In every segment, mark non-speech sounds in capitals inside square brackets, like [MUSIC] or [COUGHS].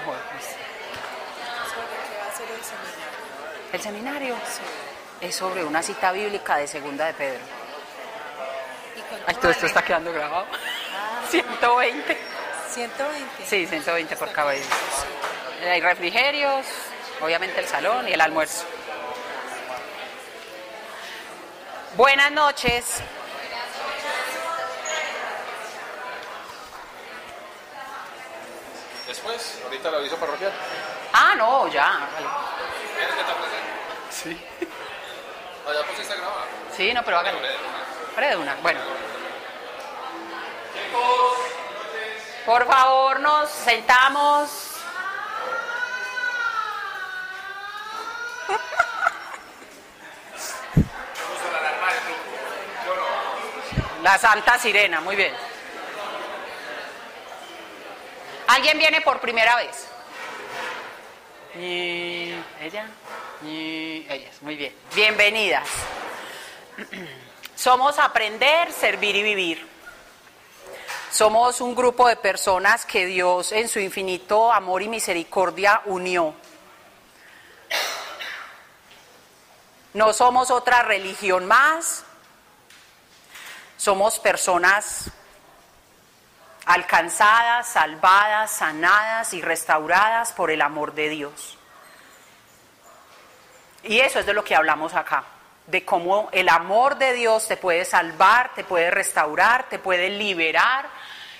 pues. ¿Sobre qué va a ser el seminario? El seminario es sobre una cita bíblica de Segunda de Pedro. ¿Y cuánto Ay, todo esto está quedando grabado. Ah, 120. 120. Sí, 120 por sí. Hay refrigerios, obviamente el salón y el almuerzo. Buenas noches. Después, ahorita el aviso parroquial. Ah, no, ya. vale. ¿Quieres que te presente? Sí. Ya pusiste a grabar. Sí, no, pero hágalo. Pre de una. Bueno. Por favor, nos sentamos. [LAUGHS] La Santa Sirena, muy bien. ¿Alguien viene por primera vez? Y ella, y ellas, muy bien. Bienvenidas. Somos aprender, servir y vivir. Somos un grupo de personas que Dios en su infinito amor y misericordia unió. No somos otra religión más. Somos personas alcanzadas, salvadas, sanadas y restauradas por el amor de Dios. Y eso es de lo que hablamos acá, de cómo el amor de Dios te puede salvar, te puede restaurar, te puede liberar,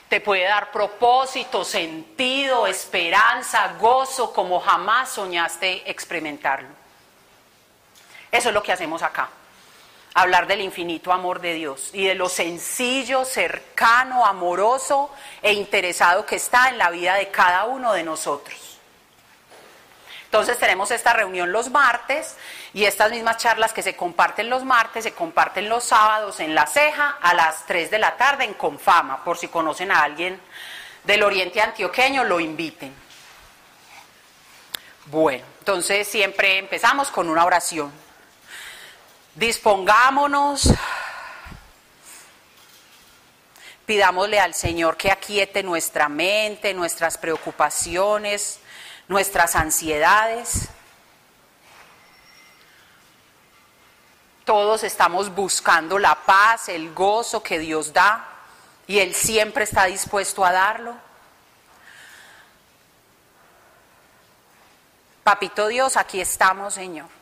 te puede dar propósito, sentido, esperanza, gozo, como jamás soñaste experimentarlo. Eso es lo que hacemos acá hablar del infinito amor de Dios y de lo sencillo, cercano, amoroso e interesado que está en la vida de cada uno de nosotros. Entonces tenemos esta reunión los martes y estas mismas charlas que se comparten los martes se comparten los sábados en La Ceja a las 3 de la tarde en Confama, por si conocen a alguien del oriente antioqueño, lo inviten. Bueno, entonces siempre empezamos con una oración. Dispongámonos, pidámosle al Señor que aquiete nuestra mente, nuestras preocupaciones, nuestras ansiedades. Todos estamos buscando la paz, el gozo que Dios da y Él siempre está dispuesto a darlo. Papito Dios, aquí estamos, Señor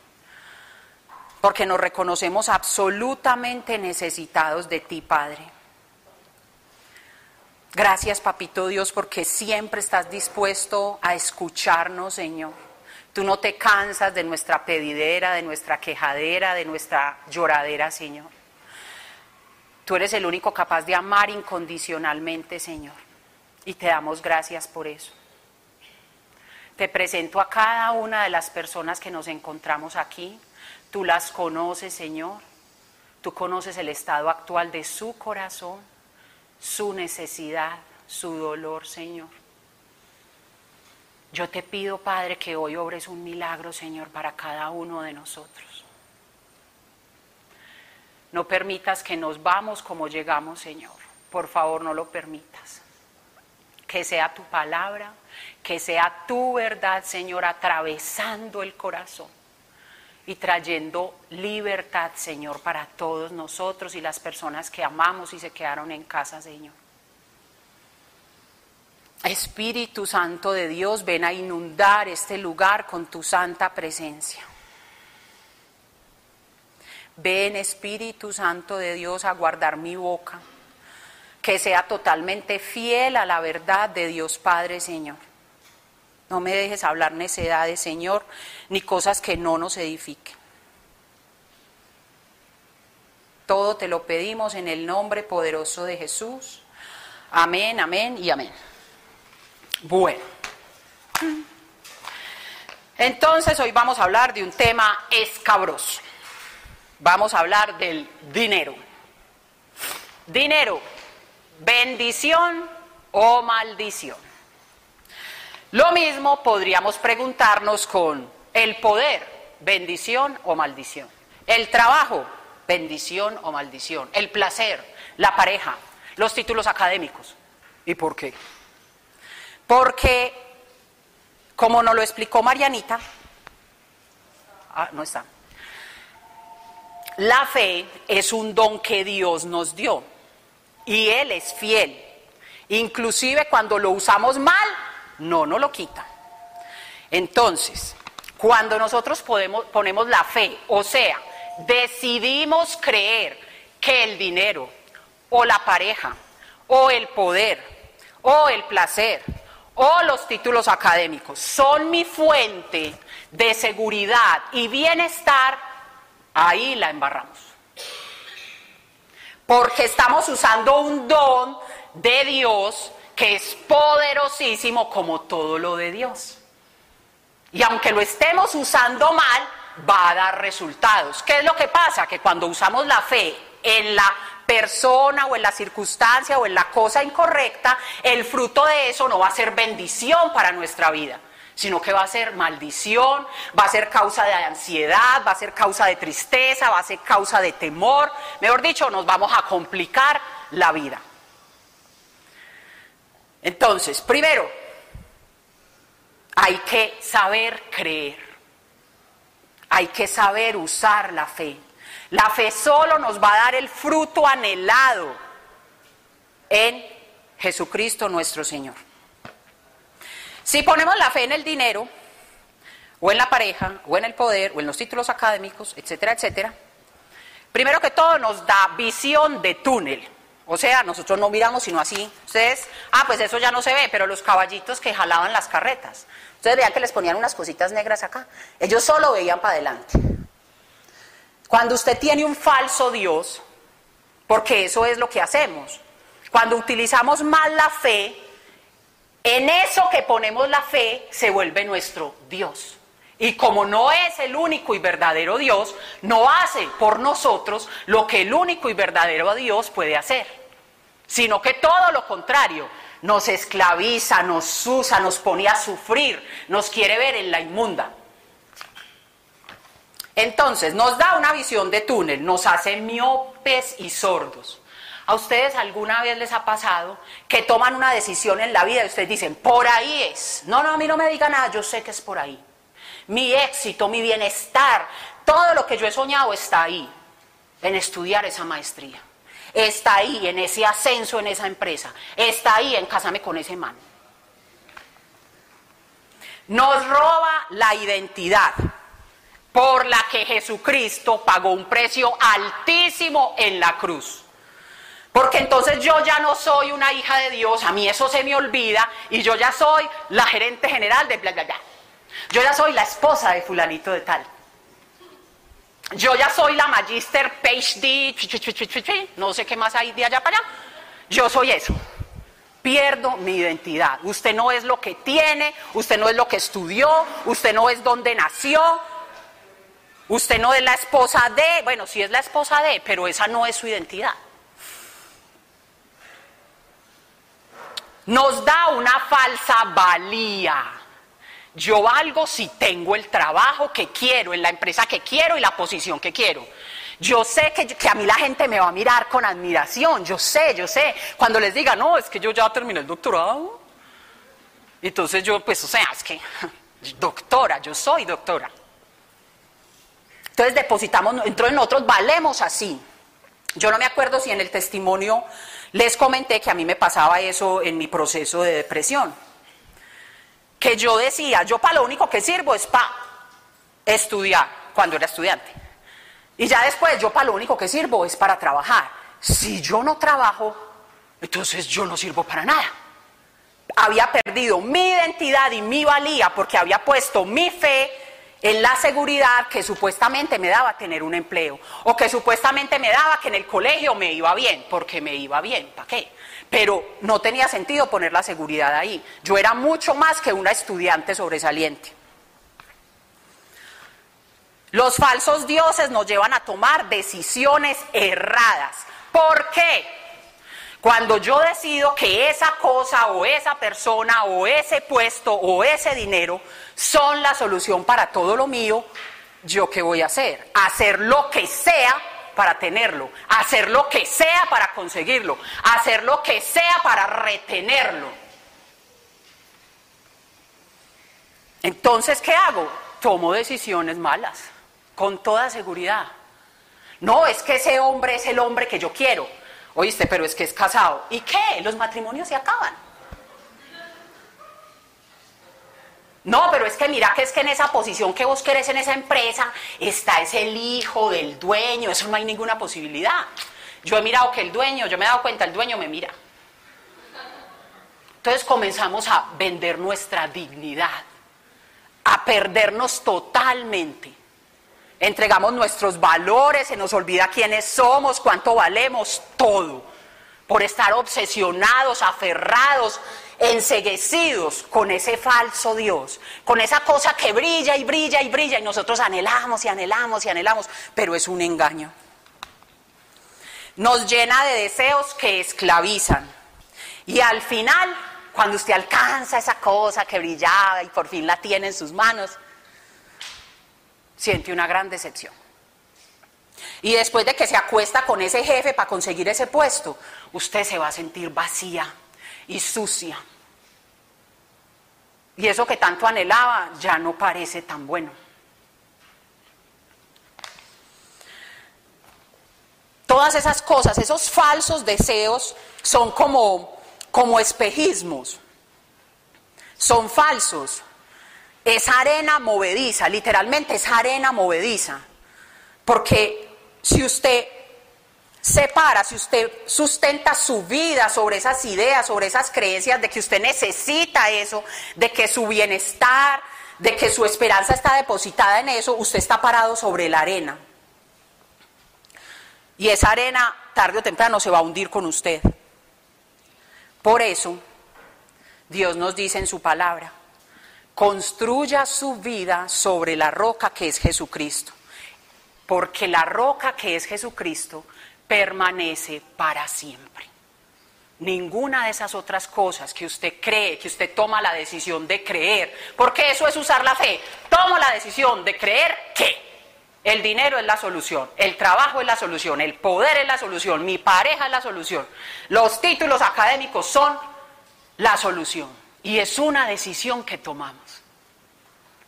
porque nos reconocemos absolutamente necesitados de ti, Padre. Gracias, Papito Dios, porque siempre estás dispuesto a escucharnos, Señor. Tú no te cansas de nuestra pedidera, de nuestra quejadera, de nuestra lloradera, Señor. Tú eres el único capaz de amar incondicionalmente, Señor. Y te damos gracias por eso. Te presento a cada una de las personas que nos encontramos aquí. Tú las conoces, Señor. Tú conoces el estado actual de su corazón, su necesidad, su dolor, Señor. Yo te pido, Padre, que hoy obres un milagro, Señor, para cada uno de nosotros. No permitas que nos vamos como llegamos, Señor. Por favor, no lo permitas. Que sea tu palabra, que sea tu verdad, Señor, atravesando el corazón y trayendo libertad, Señor, para todos nosotros y las personas que amamos y se quedaron en casa, Señor. Espíritu Santo de Dios, ven a inundar este lugar con tu santa presencia. Ven, Espíritu Santo de Dios, a guardar mi boca, que sea totalmente fiel a la verdad de Dios Padre, Señor. No me dejes hablar necedades, Señor, ni cosas que no nos edifiquen. Todo te lo pedimos en el nombre poderoso de Jesús. Amén, amén y amén. Bueno. Entonces hoy vamos a hablar de un tema escabroso. Vamos a hablar del dinero. Dinero, bendición o maldición. Lo mismo podríamos preguntarnos con el poder, bendición o maldición. El trabajo, bendición o maldición. El placer, la pareja, los títulos académicos. ¿Y por qué? Porque como nos lo explicó Marianita, ah, no está. La fe es un don que Dios nos dio y Él es fiel. Inclusive cuando lo usamos mal, no nos lo quita. Entonces, cuando nosotros podemos, ponemos la fe, o sea, decidimos creer que el dinero o la pareja o el poder o el placer o los títulos académicos son mi fuente de seguridad y bienestar, ahí la embarramos. Porque estamos usando un don de Dios que es poderosísimo como todo lo de Dios. Y aunque lo estemos usando mal, va a dar resultados. ¿Qué es lo que pasa? Que cuando usamos la fe en la persona o en la circunstancia o en la cosa incorrecta, el fruto de eso no va a ser bendición para nuestra vida, sino que va a ser maldición, va a ser causa de ansiedad, va a ser causa de tristeza, va a ser causa de temor. Mejor dicho, nos vamos a complicar la vida. Entonces, primero, hay que saber creer. Hay que saber usar la fe. La fe solo nos va a dar el fruto anhelado en Jesucristo nuestro Señor. Si ponemos la fe en el dinero, o en la pareja, o en el poder, o en los títulos académicos, etcétera, etcétera, primero que todo nos da visión de túnel. O sea, nosotros no miramos sino así. Ustedes, ah, pues eso ya no se ve, pero los caballitos que jalaban las carretas. Ustedes veían que les ponían unas cositas negras acá. Ellos solo veían para adelante. Cuando usted tiene un falso Dios, porque eso es lo que hacemos, cuando utilizamos mal la fe, en eso que ponemos la fe se vuelve nuestro Dios. Y como no es el único y verdadero Dios, no hace por nosotros lo que el único y verdadero Dios puede hacer, sino que todo lo contrario, nos esclaviza, nos usa, nos pone a sufrir, nos quiere ver en la inmunda. Entonces, nos da una visión de túnel, nos hace miopes y sordos. ¿A ustedes alguna vez les ha pasado que toman una decisión en la vida y ustedes dicen, por ahí es? No, no, a mí no me diga nada, yo sé que es por ahí. Mi éxito, mi bienestar, todo lo que yo he soñado está ahí, en estudiar esa maestría. Está ahí, en ese ascenso en esa empresa. Está ahí, en casarme con ese man. Nos roba la identidad por la que Jesucristo pagó un precio altísimo en la cruz. Porque entonces yo ya no soy una hija de Dios, a mí eso se me olvida y yo ya soy la gerente general de bla, bla, bla. Yo ya soy la esposa de fulanito de tal. Yo ya soy la magister PhD, no sé qué más hay de allá para allá. Yo soy eso. Pierdo mi identidad. Usted no es lo que tiene, usted no es lo que estudió, usted no es donde nació, usted no es la esposa de, bueno, sí es la esposa de, pero esa no es su identidad. Nos da una falsa valía. Yo valgo si tengo el trabajo que quiero, en la empresa que quiero y la posición que quiero. Yo sé que, a mí la gente me va a mirar con admiración, yo sé, yo sé. Cuando les diga, no, es que yo ya terminé el doctorado. Entonces yo, pues, o sea, es que, [LAUGHS] doctora, yo soy doctora. Entonces depositamos, entonces nosotros valemos así. Yo no me acuerdo si en el testimonio les comenté que a mí me pasaba eso en mi proceso de depresión que yo decía, yo para lo único que sirvo es para estudiar cuando era estudiante. Y ya después, yo para lo único que sirvo es para trabajar. Si yo no trabajo, entonces yo no sirvo para nada. Había perdido mi identidad y mi valía porque había puesto mi fe en la seguridad que supuestamente me daba tener un empleo o que supuestamente me daba que en el colegio me iba bien, porque me iba bien, ¿para qué? pero no tenía sentido poner la seguridad ahí. Yo era mucho más que una estudiante sobresaliente. Los falsos dioses nos llevan a tomar decisiones erradas. ¿Por qué? Cuando yo decido que esa cosa o esa persona o ese puesto o ese dinero son la solución para todo lo mío, ¿yo qué voy a hacer? Hacer lo que sea para tenerlo, hacer lo que sea para conseguirlo, hacer lo que sea para retenerlo. Entonces, ¿qué hago? Tomo decisiones malas, con toda seguridad. No, es que ese hombre es el hombre que yo quiero. Oíste, pero es que es casado. ¿Y qué? Los matrimonios se acaban. No, pero es que mira que es que en esa posición que vos querés en esa empresa está es el hijo del dueño, eso no hay ninguna posibilidad. Yo he mirado que el dueño, yo me he dado cuenta, el dueño me mira. Entonces comenzamos a vender nuestra dignidad, a perdernos totalmente. Entregamos nuestros valores, se nos olvida quiénes somos, cuánto valemos, todo. Por estar obsesionados, aferrados, enseguecidos con ese falso Dios, con esa cosa que brilla y brilla y brilla y nosotros anhelamos y anhelamos y anhelamos, pero es un engaño. Nos llena de deseos que esclavizan. Y al final, cuando usted alcanza esa cosa que brillaba y por fin la tiene en sus manos, siente una gran decepción. Y después de que se acuesta con ese jefe para conseguir ese puesto, usted se va a sentir vacía y sucia. Y eso que tanto anhelaba ya no parece tan bueno. Todas esas cosas, esos falsos deseos son como, como espejismos. Son falsos. Es arena movediza, literalmente es arena movediza. Porque si usted separa, si usted sustenta su vida sobre esas ideas, sobre esas creencias de que usted necesita eso, de que su bienestar, de que su esperanza está depositada en eso, usted está parado sobre la arena. Y esa arena, tarde o temprano, se va a hundir con usted. Por eso, Dios nos dice en su palabra, construya su vida sobre la roca que es Jesucristo. Porque la roca que es Jesucristo permanece para siempre. Ninguna de esas otras cosas que usted cree, que usted toma la decisión de creer, porque eso es usar la fe. Tomo la decisión de creer que el dinero es la solución, el trabajo es la solución, el poder es la solución, mi pareja es la solución, los títulos académicos son la solución. Y es una decisión que tomamos.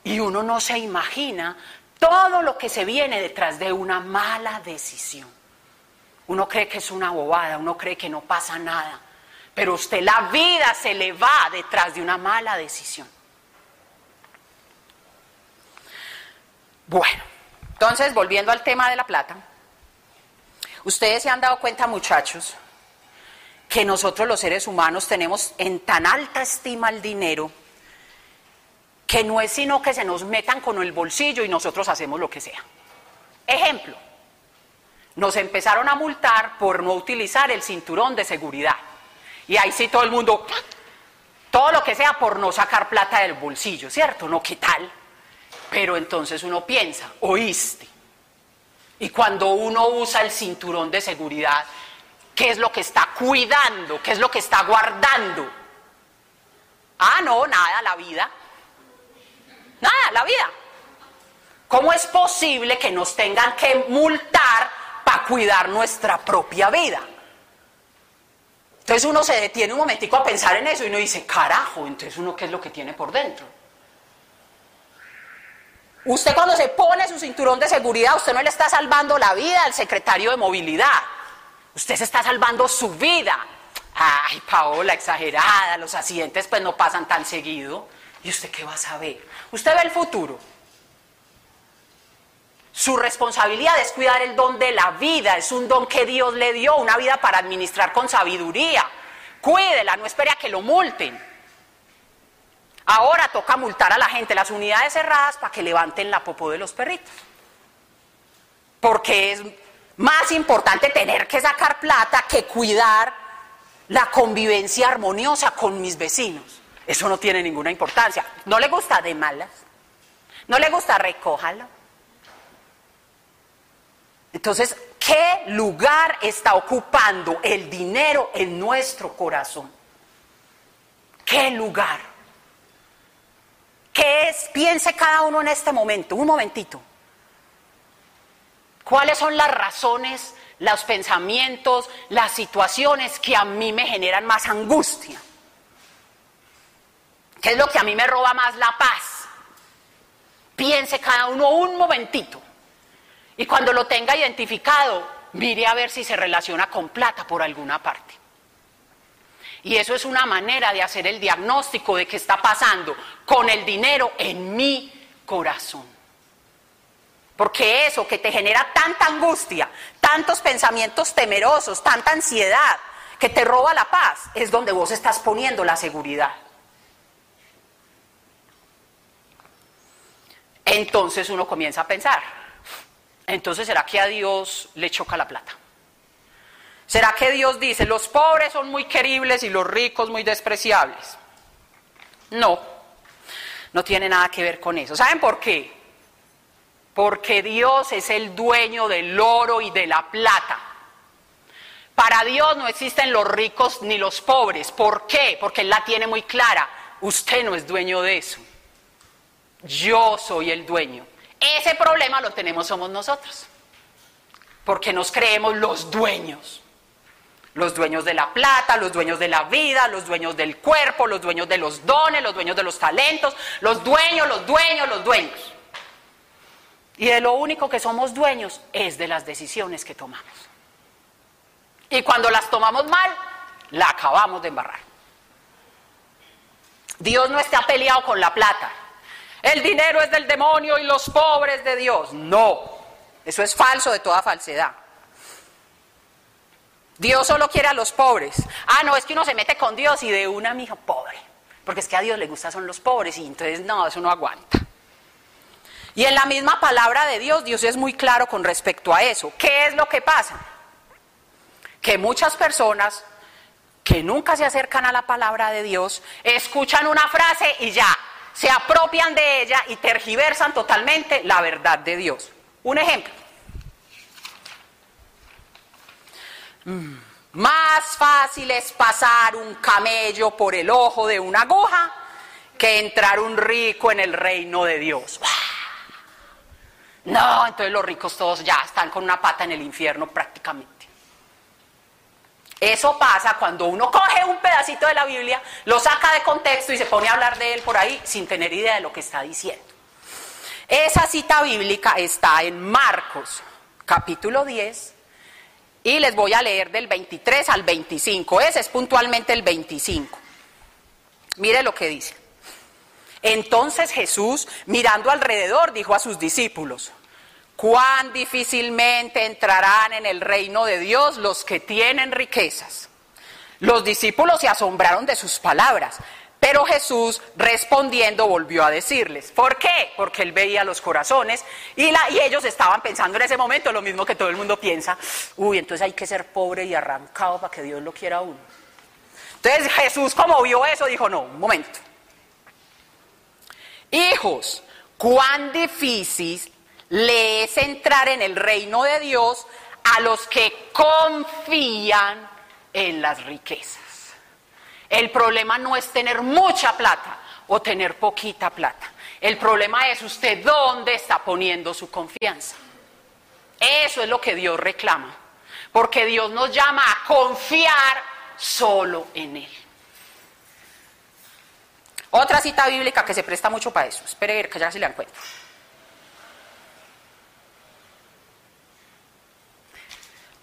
Y uno no se imagina todo lo que se viene detrás de una mala decisión. Uno cree que es una bobada, uno cree que no pasa nada, pero usted la vida se le va detrás de una mala decisión. Bueno, entonces volviendo al tema de la plata, ustedes se han dado cuenta muchachos que nosotros los seres humanos tenemos en tan alta estima el dinero que no es sino que se nos metan con el bolsillo y nosotros hacemos lo que sea. Ejemplo, nos empezaron a multar por no utilizar el cinturón de seguridad. Y ahí sí todo el mundo, todo lo que sea por no sacar plata del bolsillo, ¿cierto? No, ¿qué tal? Pero entonces uno piensa, oíste. Y cuando uno usa el cinturón de seguridad, ¿qué es lo que está cuidando? ¿Qué es lo que está guardando? Ah, no, nada, la vida. Nada, la vida. ¿Cómo es posible que nos tengan que multar para cuidar nuestra propia vida? Entonces uno se detiene un momentico a pensar en eso y uno dice, carajo, entonces uno qué es lo que tiene por dentro. Usted cuando se pone su cinturón de seguridad, usted no le está salvando la vida al secretario de movilidad. Usted se está salvando su vida. Ay, Paola, exagerada, los accidentes pues no pasan tan seguido. ¿Y usted qué va a saber? Usted ve el futuro. Su responsabilidad es cuidar el don de la vida, es un don que Dios le dio, una vida para administrar con sabiduría. Cuídela, no espere a que lo multen. Ahora toca multar a la gente las unidades cerradas para que levanten la popó de los perritos. Porque es más importante tener que sacar plata que cuidar la convivencia armoniosa con mis vecinos. Eso no tiene ninguna importancia. ¿No le gusta de malas? ¿No le gusta recójalo? Entonces, ¿qué lugar está ocupando el dinero en nuestro corazón? ¿Qué lugar? ¿Qué es? Piense cada uno en este momento, un momentito. ¿Cuáles son las razones, los pensamientos, las situaciones que a mí me generan más angustia? ¿Qué es lo que a mí me roba más la paz? Piense cada uno un momentito. Y cuando lo tenga identificado, mire a ver si se relaciona con plata por alguna parte. Y eso es una manera de hacer el diagnóstico de qué está pasando con el dinero en mi corazón. Porque eso que te genera tanta angustia, tantos pensamientos temerosos, tanta ansiedad, que te roba la paz, es donde vos estás poniendo la seguridad. Entonces uno comienza a pensar, entonces ¿será que a Dios le choca la plata? ¿Será que Dios dice, los pobres son muy queribles y los ricos muy despreciables? No, no tiene nada que ver con eso. ¿Saben por qué? Porque Dios es el dueño del oro y de la plata. Para Dios no existen los ricos ni los pobres. ¿Por qué? Porque Él la tiene muy clara. Usted no es dueño de eso. Yo soy el dueño. Ese problema lo tenemos somos nosotros. Porque nos creemos los dueños. Los dueños de la plata, los dueños de la vida, los dueños del cuerpo, los dueños de los dones, los dueños de los talentos, los dueños, los dueños, los dueños. Y de lo único que somos dueños es de las decisiones que tomamos. Y cuando las tomamos mal, la acabamos de embarrar. Dios no está peleado con la plata. El dinero es del demonio y los pobres de Dios. No, eso es falso de toda falsedad. Dios solo quiere a los pobres. Ah, no, es que uno se mete con Dios y de una mija pobre. Porque es que a Dios le gusta son los pobres y entonces no, eso no aguanta. Y en la misma palabra de Dios, Dios es muy claro con respecto a eso. ¿Qué es lo que pasa? Que muchas personas que nunca se acercan a la palabra de Dios, escuchan una frase y ya, se apropian de ella y tergiversan totalmente la verdad de Dios. Un ejemplo. Mm, más fácil es pasar un camello por el ojo de una aguja que entrar un rico en el reino de Dios. No, entonces los ricos todos ya están con una pata en el infierno prácticamente. Eso pasa cuando uno coge un pedacito de la Biblia, lo saca de contexto y se pone a hablar de él por ahí sin tener idea de lo que está diciendo. Esa cita bíblica está en Marcos, capítulo 10, y les voy a leer del 23 al 25. Ese es puntualmente el 25. Mire lo que dice. Entonces Jesús, mirando alrededor, dijo a sus discípulos, cuán difícilmente entrarán en el reino de Dios los que tienen riquezas. Los discípulos se asombraron de sus palabras, pero Jesús respondiendo volvió a decirles, ¿por qué? Porque él veía los corazones y, la, y ellos estaban pensando en ese momento lo mismo que todo el mundo piensa, uy, entonces hay que ser pobre y arrancado para que Dios lo quiera a uno. Entonces Jesús como vio eso dijo, no, un momento. Hijos, cuán difícil le es entrar en el reino de Dios a los que confían en las riquezas. El problema no es tener mucha plata o tener poquita plata. El problema es usted dónde está poniendo su confianza. Eso es lo que Dios reclama. Porque Dios nos llama a confiar solo en Él. Otra cita bíblica que se presta mucho para eso. Espere que ya se la encuentro.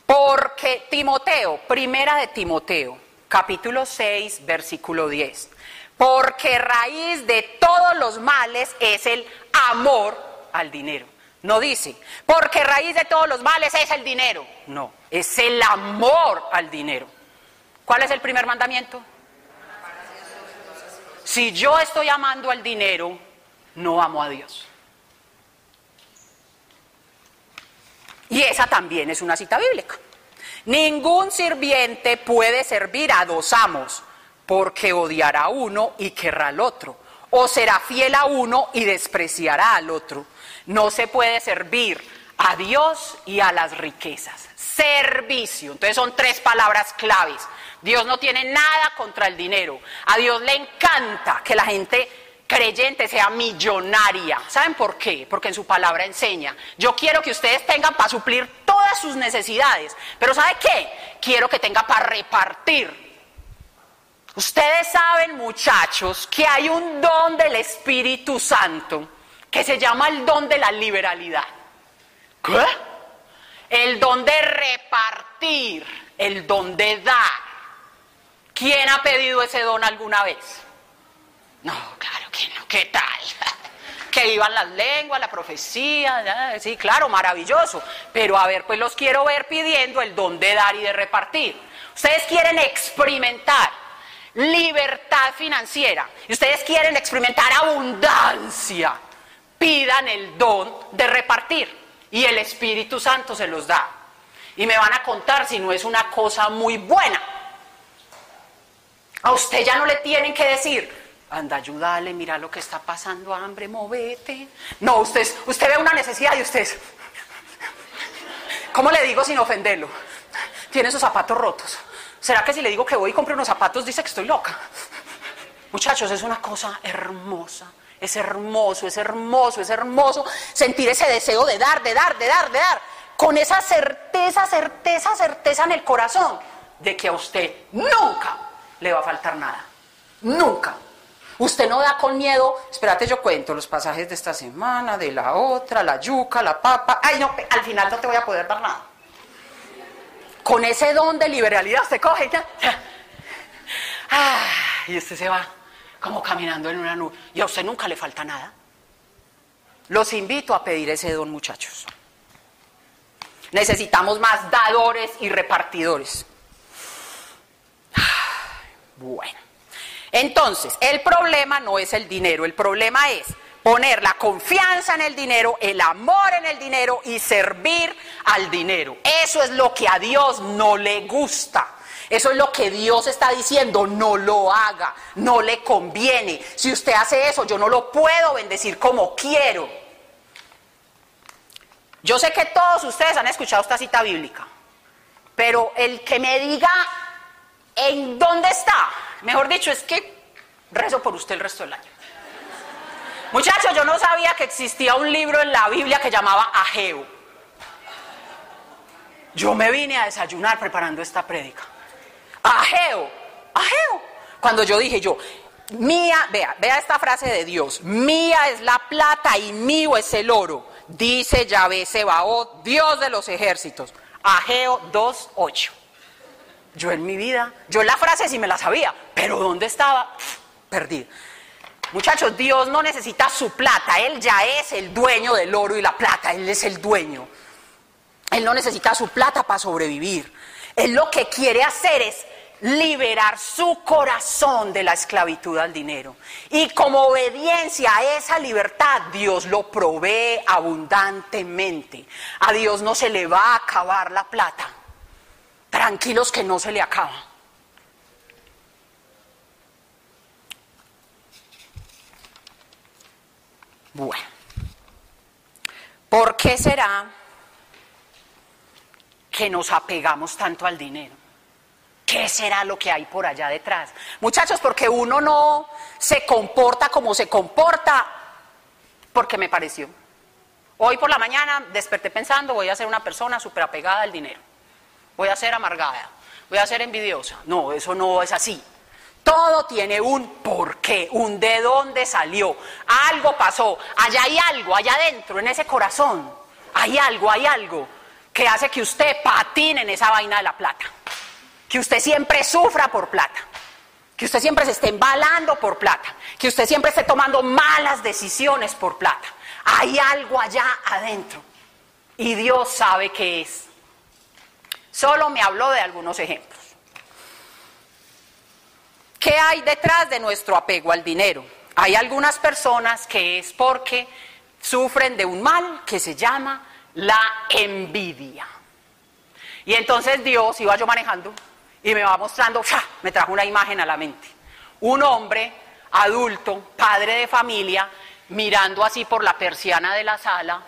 Porque Timoteo, primera de Timoteo, capítulo 6, versículo 10. Porque raíz de todos los males es el amor al dinero. No dice, porque raíz de todos los males es el dinero. No, es el amor al dinero. ¿Cuál es el primer mandamiento? Si yo estoy amando al dinero, no amo a Dios. Y esa también es una cita bíblica. Ningún sirviente puede servir a dos amos, porque odiará a uno y querrá al otro, o será fiel a uno y despreciará al otro. No se puede servir a Dios y a las riquezas. Servicio. Entonces son tres palabras claves. Dios no tiene nada contra el dinero. A Dios le encanta que la gente creyente sea millonaria. ¿Saben por qué? Porque en su palabra enseña. Yo quiero que ustedes tengan para suplir todas sus necesidades. Pero ¿sabe qué? Quiero que tenga para repartir. Ustedes saben, muchachos, que hay un don del Espíritu Santo que se llama el don de la liberalidad. ¿Qué? El don de repartir, el don de dar. ¿Quién ha pedido ese don alguna vez? No, claro que no. ¿Qué tal? [LAUGHS] que vivan las lenguas, la profecía, sí, claro, maravilloso. Pero a ver, pues los quiero ver pidiendo el don de dar y de repartir. Ustedes quieren experimentar libertad financiera y ustedes quieren experimentar abundancia. Pidan el don de repartir y el Espíritu Santo se los da. Y me van a contar si no es una cosa muy buena. A usted ya no le tienen que decir, anda, ayúdale, mira lo que está pasando, hambre, movete. No, usted, usted ve una necesidad y usted, ¿cómo le digo sin ofenderlo? Tiene sus zapatos rotos. ¿Será que si le digo que voy y compro unos zapatos dice que estoy loca? Muchachos, es una cosa hermosa. Es hermoso, es hermoso, es hermoso sentir ese deseo de dar, de dar, de dar, de dar. Con esa certeza, certeza, certeza en el corazón de que a usted nunca le va a faltar nada. Nunca. Usted no da con miedo, espérate, yo cuento los pasajes de esta semana, de la otra, la yuca, la papa. Ay, no, al final no te voy a poder dar nada. Con ese don de liberalidad usted coge ya. [LAUGHS] Ah, y usted se va como caminando en una nube. Y a usted nunca le falta nada. Los invito a pedir ese don, muchachos. Necesitamos más dadores y repartidores. Bueno, entonces, el problema no es el dinero, el problema es poner la confianza en el dinero, el amor en el dinero y servir al dinero. Eso es lo que a Dios no le gusta. Eso es lo que Dios está diciendo, no lo haga, no le conviene. Si usted hace eso, yo no lo puedo bendecir como quiero. Yo sé que todos ustedes han escuchado esta cita bíblica, pero el que me diga en dónde está, mejor dicho, es que rezo por usted el resto del año. Muchachos, yo no sabía que existía un libro en la Biblia que llamaba Ageo. Yo me vine a desayunar preparando esta prédica. Ageo, Ageo. Cuando yo dije yo, mía, vea, vea esta frase de Dios, mía es la plata y mío es el oro, dice Yahvé Sebaot, Dios de los ejércitos. Ageo 2.8. Yo en mi vida, yo la frase sí me la sabía, pero ¿dónde estaba? Perdido. Muchachos, Dios no necesita su plata, Él ya es el dueño del oro y la plata, Él es el dueño. Él no necesita su plata para sobrevivir. Él lo que quiere hacer es liberar su corazón de la esclavitud al dinero. Y como obediencia a esa libertad, Dios lo provee abundantemente. A Dios no se le va a acabar la plata. Tranquilos que no se le acaba. Bueno, ¿por qué será que nos apegamos tanto al dinero? ¿Qué será lo que hay por allá detrás? Muchachos, porque uno no se comporta como se comporta porque me pareció. Hoy por la mañana desperté pensando, voy a ser una persona súper apegada al dinero. Voy a ser amargada, voy a ser envidiosa. No, eso no es así. Todo tiene un porqué, un de dónde salió. Algo pasó. Allá hay algo, allá adentro, en ese corazón. Hay algo, hay algo que hace que usted patine en esa vaina de la plata. Que usted siempre sufra por plata. Que usted siempre se esté embalando por plata. Que usted siempre esté tomando malas decisiones por plata. Hay algo allá adentro. Y Dios sabe qué es. Solo me habló de algunos ejemplos. ¿Qué hay detrás de nuestro apego al dinero? Hay algunas personas que es porque sufren de un mal que se llama la envidia. Y entonces Dios iba yo manejando y me va mostrando, me trajo una imagen a la mente. Un hombre adulto, padre de familia, mirando así por la persiana de la sala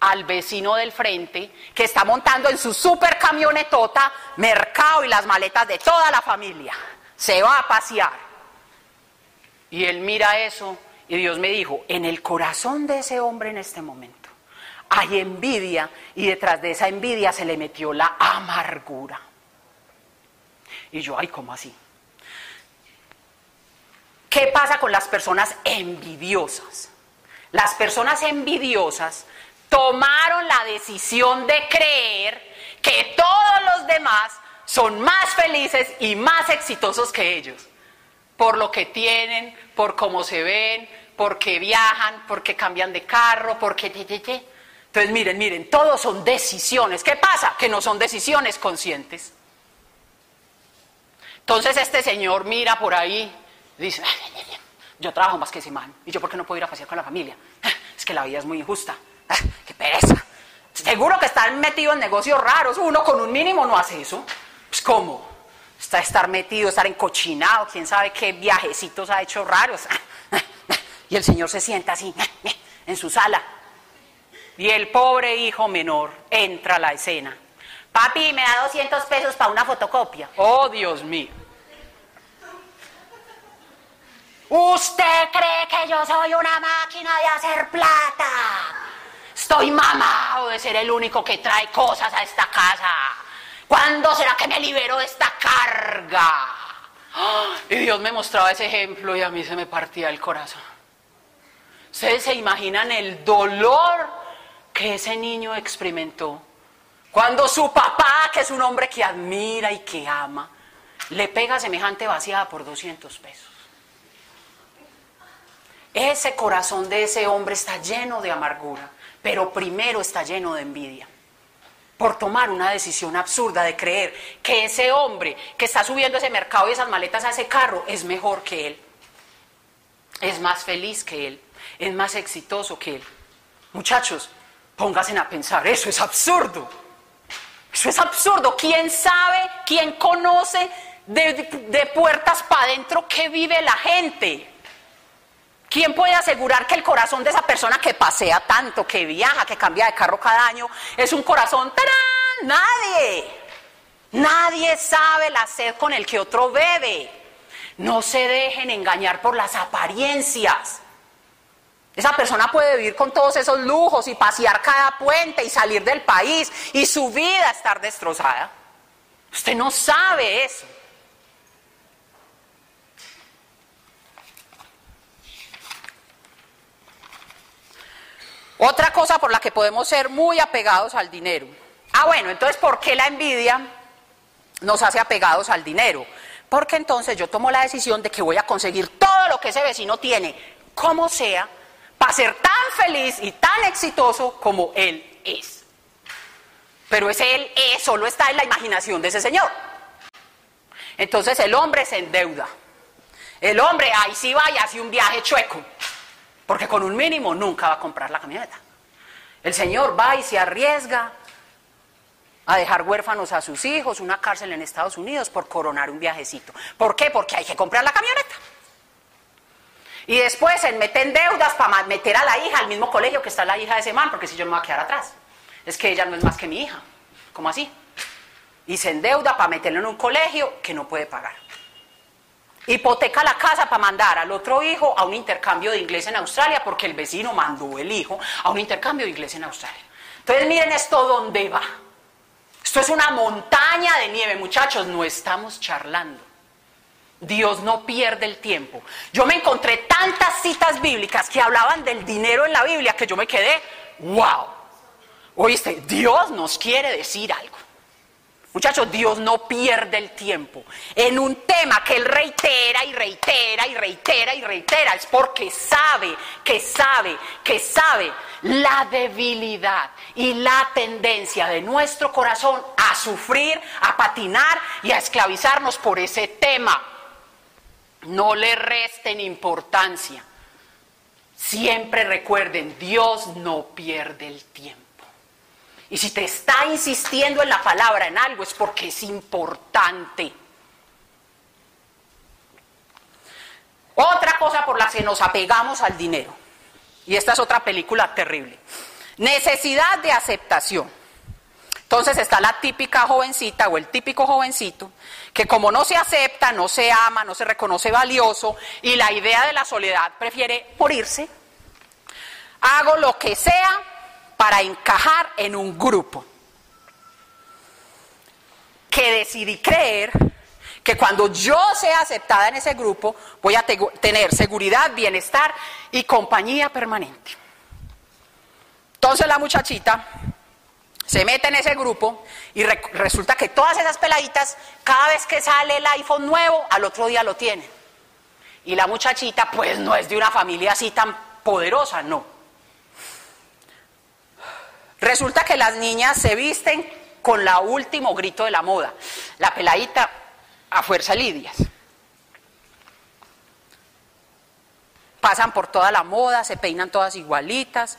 al vecino del frente que está montando en su super camionetota mercado y las maletas de toda la familia se va a pasear. Y él mira eso y Dios me dijo, en el corazón de ese hombre en este momento hay envidia y detrás de esa envidia se le metió la amargura. Y yo, ay, ¿cómo así? ¿Qué pasa con las personas envidiosas? Las personas envidiosas tomaron la decisión de creer que todos los demás son más felices y más exitosos que ellos, por lo que tienen, por cómo se ven, porque viajan, porque cambian de carro, porque... te, te, te. Entonces miren, miren, todos son decisiones. ¿Qué pasa? Que no son decisiones conscientes. Entonces este señor mira por ahí, dice, "Ay, yo trabajo más que ese man, y yo por qué no puedo ir a pasear con la familia. [LAUGHS] Es que la vida es muy injusta. Ah, ¡Qué pereza! Seguro que están metidos en negocios raros. Uno con un mínimo no hace eso. Pues cómo? Está estar metido, estar encochinado, quién sabe qué viajecitos ha hecho raros. [LAUGHS] Y el señor se sienta así [LAUGHS] en su sala. Y el pobre hijo menor entra a la escena. Papi, me da 200 pesos para una fotocopia. Oh, Dios mío. ¿Usted cree que yo soy una máquina de hacer plata? Estoy mamado de ser el único que trae cosas a esta casa. ¿Cuándo será que me libero de esta carga? ¡Ah! Y Dios me mostraba ese ejemplo y a mí se me partía el corazón. Ustedes se imaginan el dolor que ese niño experimentó cuando su papá, que es un hombre que admira y que ama, le pega semejante vaciada por 200 pesos. Ese corazón de ese hombre está lleno de amargura, pero primero está lleno de envidia. Por tomar una decisión absurda de creer que ese hombre que está subiendo ese mercado y esas maletas a ese carro es mejor que él. Es más feliz que él. Es más exitoso que él. Muchachos, pónganse a pensar, eso es absurdo. Eso es absurdo. ¿Quién sabe, quién conoce de, puertas para adentro qué vive la gente? ¿Quién puede asegurar que el corazón de esa persona que pasea tanto, que viaja, que cambia de carro cada año, es un corazón? ¡Tarán! Nadie. Nadie sabe la sed con el que otro bebe. No se dejen engañar por las apariencias. Esa persona puede vivir con todos esos lujos y pasear cada puente y salir del país y su vida estar destrozada. Usted no sabe eso. Otra cosa por la que podemos ser muy apegados al dinero. Ah, bueno, entonces, ¿por qué la envidia nos hace apegados al dinero? Porque entonces yo tomo la decisión de que voy a conseguir todo lo que ese vecino tiene, como sea, para ser tan feliz y tan exitoso como él es. Pero ese él es, solo está en la imaginación de ese señor. Entonces el hombre se endeuda. El hombre ahí sí va y hace un viaje chueco. Porque con un mínimo nunca va a comprar la camioneta. El señor va y se arriesga a dejar huérfanos a sus hijos, una cárcel en Estados Unidos por coronar un viajecito. ¿Por qué? Porque hay que comprar la camioneta. Y después se mete en deudas para meter a la hija al mismo colegio que está la hija de ese man, porque si yo no me voy a quedar atrás. Es que ella no es más que mi hija. ¿Cómo así? Y se endeuda para meterlo en un colegio que no puede pagar. Hipoteca la casa para mandar al otro hijo a un intercambio de inglés en Australia porque el vecino mandó el hijo a un intercambio de inglés en Australia. Entonces miren esto dónde va. Esto es una montaña de nieve, muchachos, no estamos charlando. Dios no pierde el tiempo. Yo me encontré tantas citas bíblicas que hablaban del dinero en la Biblia que yo me quedé, wow. Oíste, Dios nos quiere decir algo. Muchachos, Dios no pierde el tiempo en un tema que Él reitera y reitera y reitera y reitera. Es porque sabe, que sabe, que sabe la debilidad y la tendencia de nuestro corazón a sufrir, a patinar y a esclavizarnos por ese tema. No le resten importancia. Siempre recuerden, Dios no pierde el tiempo. Y si te está insistiendo en la palabra, en algo, es porque es importante. Otra cosa por la que nos apegamos al dinero. Y esta es otra película terrible. Necesidad de aceptación. Entonces está la típica jovencita o el típico jovencito que como no se acepta, no se ama, no se reconoce valioso y la idea de la soledad prefiere morirse. Hago lo que sea para encajar en un grupo. Que decidí creer que cuando yo sea aceptada en ese grupo voy a te- tener seguridad, bienestar y compañía permanente. Entonces la muchachita se mete en ese grupo y re- resulta que todas esas peladitas, cada vez que sale el iPhone nuevo, al otro día lo tienen. Y la muchachita pues no es de una familia así tan poderosa, no. Resulta que las niñas se visten con la último grito de la moda. La peladita a fuerza lidias. Pasan por toda la moda, se peinan todas igualitas,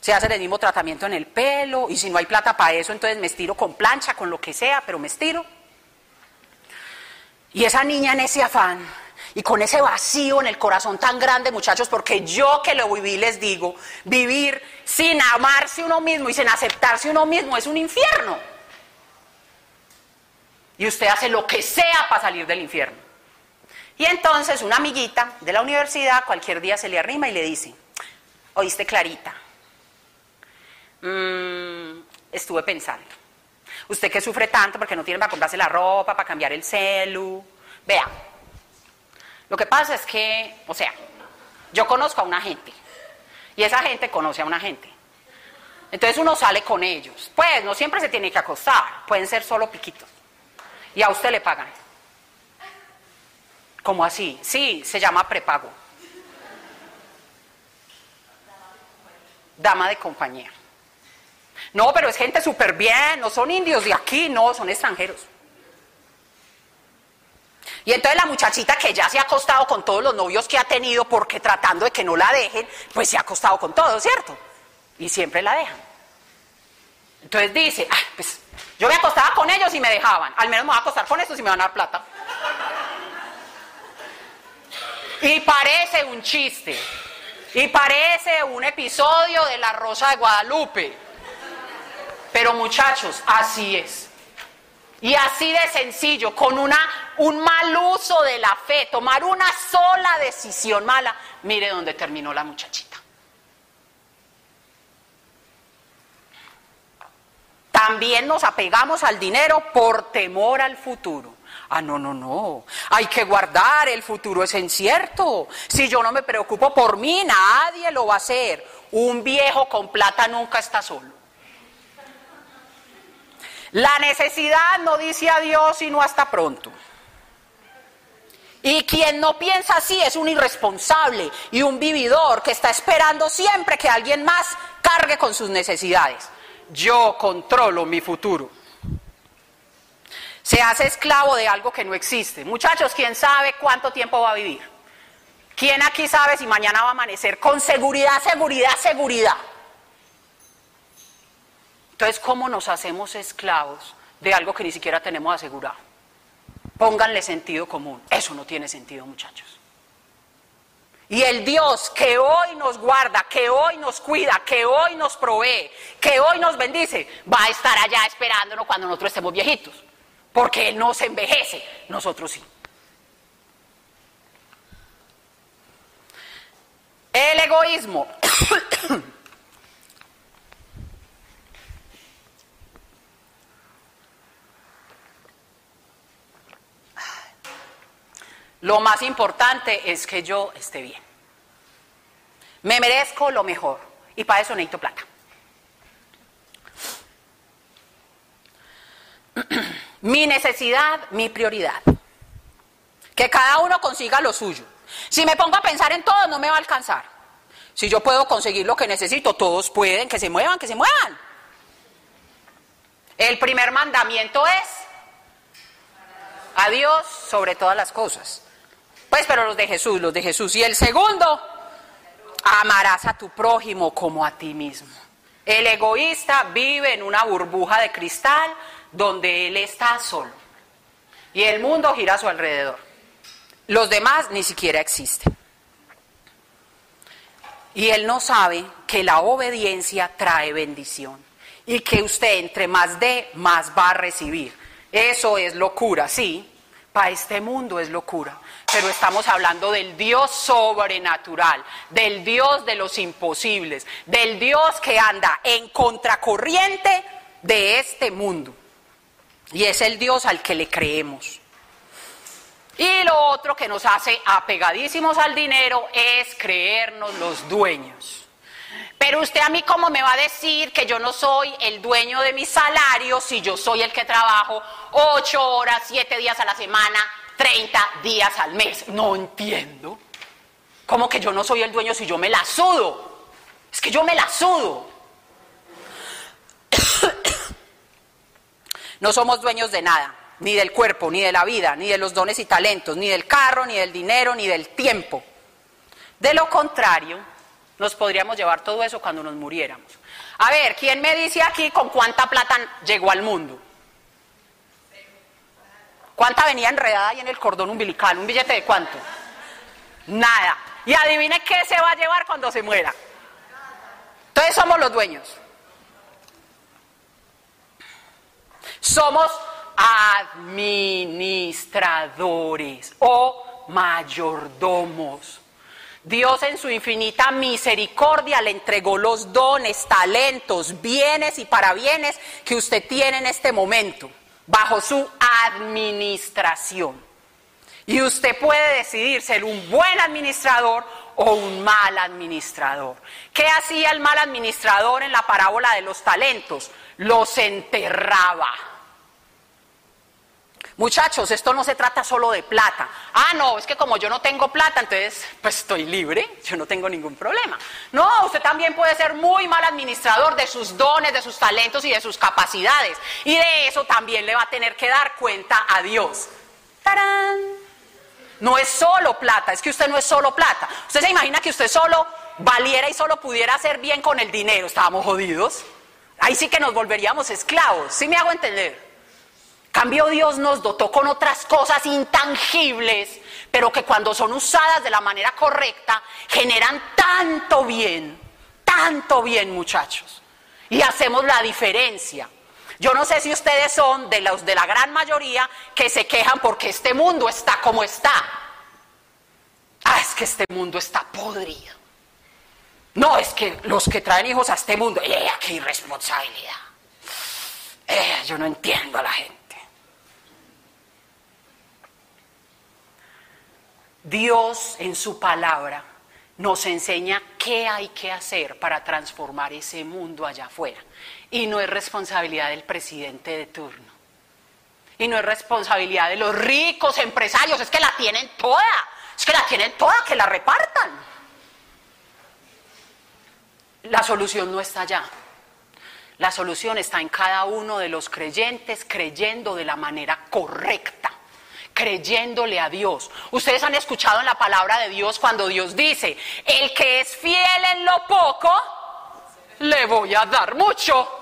se hace el mismo tratamiento en el pelo y si no hay plata para eso, entonces me estiro con plancha, con lo que sea, pero me estiro. Y esa niña en ese afán y con ese vacío en el corazón tan grande, muchachos, porque yo que lo viví les digo, vivir sin amarse uno mismo y sin aceptarse uno mismo es un infierno. Y usted hace lo que sea para salir del infierno. Y entonces una amiguita de la universidad cualquier día se le arrima y le dice, oíste Clarita, Mm, estuve pensando. Usted que sufre tanto porque no tiene para comprarse la ropa, para cambiar el celu. Vea, lo que pasa es que, o sea, yo conozco a una gente y esa gente conoce a una gente. Entonces uno sale con ellos. Pues no siempre se tiene que acostar, pueden ser solo piquitos. Y a usted le pagan. ¿Cómo así? Sí, se llama prepago. Dama de compañía. No, pero es gente súper bien, no son indios de aquí, no, son extranjeros. Y entonces la muchachita que ya se ha acostado con todos los novios que ha tenido porque tratando de que no la dejen, pues se ha acostado con todos, ¿cierto? Y siempre la dejan. Entonces dice, ah, pues yo me acostaba con ellos y me dejaban, al menos me voy a acostar con estos y me van a dar plata. Y parece un chiste, y parece un episodio de La Rosa de Guadalupe. Pero muchachos, así es. Y así de sencillo, con una, un mal uso de la fe, tomar una sola decisión mala, mire dónde terminó la muchachita. También nos apegamos al dinero por temor al futuro. Ah, no, no, no. Hay que guardar, el futuro es incierto. Si yo no me preocupo por mí, nadie lo va a hacer. Un viejo con plata nunca está solo. La necesidad no dice adiós sino hasta pronto. Y quien no piensa así es un irresponsable y un vividor que está esperando siempre que alguien más cargue con sus necesidades. Yo controlo mi futuro. Se hace esclavo de algo que no existe. Muchachos, ¿quién sabe cuánto tiempo va a vivir? ¿Quién aquí sabe si mañana va a amanecer? Con seguridad, seguridad, seguridad. Entonces, ¿cómo nos hacemos esclavos de algo que ni siquiera tenemos asegurado? Pónganle sentido común. Eso no tiene sentido, muchachos. Y el Dios que hoy nos guarda, que hoy nos cuida, que hoy nos provee, que hoy nos bendice, va a estar allá esperándonos cuando nosotros estemos viejitos. Porque Él no se envejece, nosotros sí. El egoísmo. [COUGHS] Lo más importante es que yo esté bien. Me merezco lo mejor y para eso necesito plata. [CLEARS THROAT] mi necesidad, mi prioridad. Que cada uno consiga lo suyo. Si me pongo a pensar en todo, no me va a alcanzar. Si yo puedo conseguir lo que necesito, todos pueden, que se muevan, que se muevan. El primer mandamiento es a Dios sobre todas las cosas. Pues, pero los de Jesús, los de Jesús. Y el segundo, amarás a tu prójimo como a ti mismo. El egoísta vive en una burbuja de cristal donde él está solo. Y el mundo gira a su alrededor. Los demás ni siquiera existen. Y él no sabe que la obediencia trae bendición. Y que usted entre más dé, más va a recibir. Eso es locura, sí. Para este mundo es locura. Pero estamos hablando del Dios sobrenatural, del Dios de los imposibles, del Dios que anda en contracorriente de este mundo. Y es el Dios al que le creemos. Y lo otro que nos hace apegadísimos al dinero es creernos los dueños. Pero usted a mí cómo me va a decir que yo no soy el dueño de mi salario si yo soy el que trabajo ocho horas, siete días a la semana, 30 días al mes. No entiendo. ¿Cómo que yo no soy el dueño si yo me la sudo? Es que yo me la sudo. [COUGHS] No somos dueños de nada, ni del cuerpo, ni de la vida, ni de los dones y talentos, ni del carro, ni del dinero, ni del tiempo. De lo contrario, nos podríamos llevar todo eso cuando nos muriéramos. A ver, ¿quién me dice aquí con cuánta plata llegó al mundo? ¿Cuánta venía enredada ahí en el cordón umbilical? ¿Un billete de cuánto? Nada. Y adivine qué se va a llevar cuando se muera. Entonces somos los dueños. Somos administradores o mayordomos. Dios en su infinita misericordia le entregó los dones, talentos, bienes y parabienes que usted tiene en este momento, bajo su administración. Y usted puede decidir ser un buen administrador o un mal administrador. ¿Qué hacía el mal administrador en la parábola de los talentos? Los enterraba. Muchachos, esto no se trata solo de plata. Ah, no, es que como yo no tengo plata, entonces pues estoy libre, yo no tengo ningún problema. No, usted también puede ser muy mal administrador de sus dones, de sus talentos y de sus capacidades. Y de eso también le va a tener que dar cuenta a Dios. ¡Tarán! No es solo plata, es que usted no es solo plata. Usted se imagina que usted solo valiera y solo pudiera hacer bien con el dinero. Estábamos jodidos. Ahí sí que nos volveríamos esclavos. ¿Sí me hago entender? Cambio Dios nos dotó con otras cosas intangibles, pero que cuando son usadas de la manera correcta generan tanto bien, tanto bien muchachos. Y hacemos la diferencia. Yo no sé si ustedes son de los de la gran mayoría que se quejan porque este mundo está como está. Ah, es que este mundo está podrido. No, es que los que traen hijos a este mundo, ¡eh, qué irresponsabilidad! Eh, yo no entiendo a la gente. Dios en su palabra nos enseña qué hay que hacer para transformar ese mundo allá afuera. Y no es responsabilidad del presidente de turno. Y no es responsabilidad de los ricos empresarios, es que la tienen toda. Es que la tienen toda, que la repartan. La solución no está allá. La solución está en cada uno de los creyentes creyendo de la manera correcta creyéndole a Dios. Ustedes han escuchado en la palabra de Dios cuando Dios dice, el que es fiel en lo poco, le voy a dar mucho.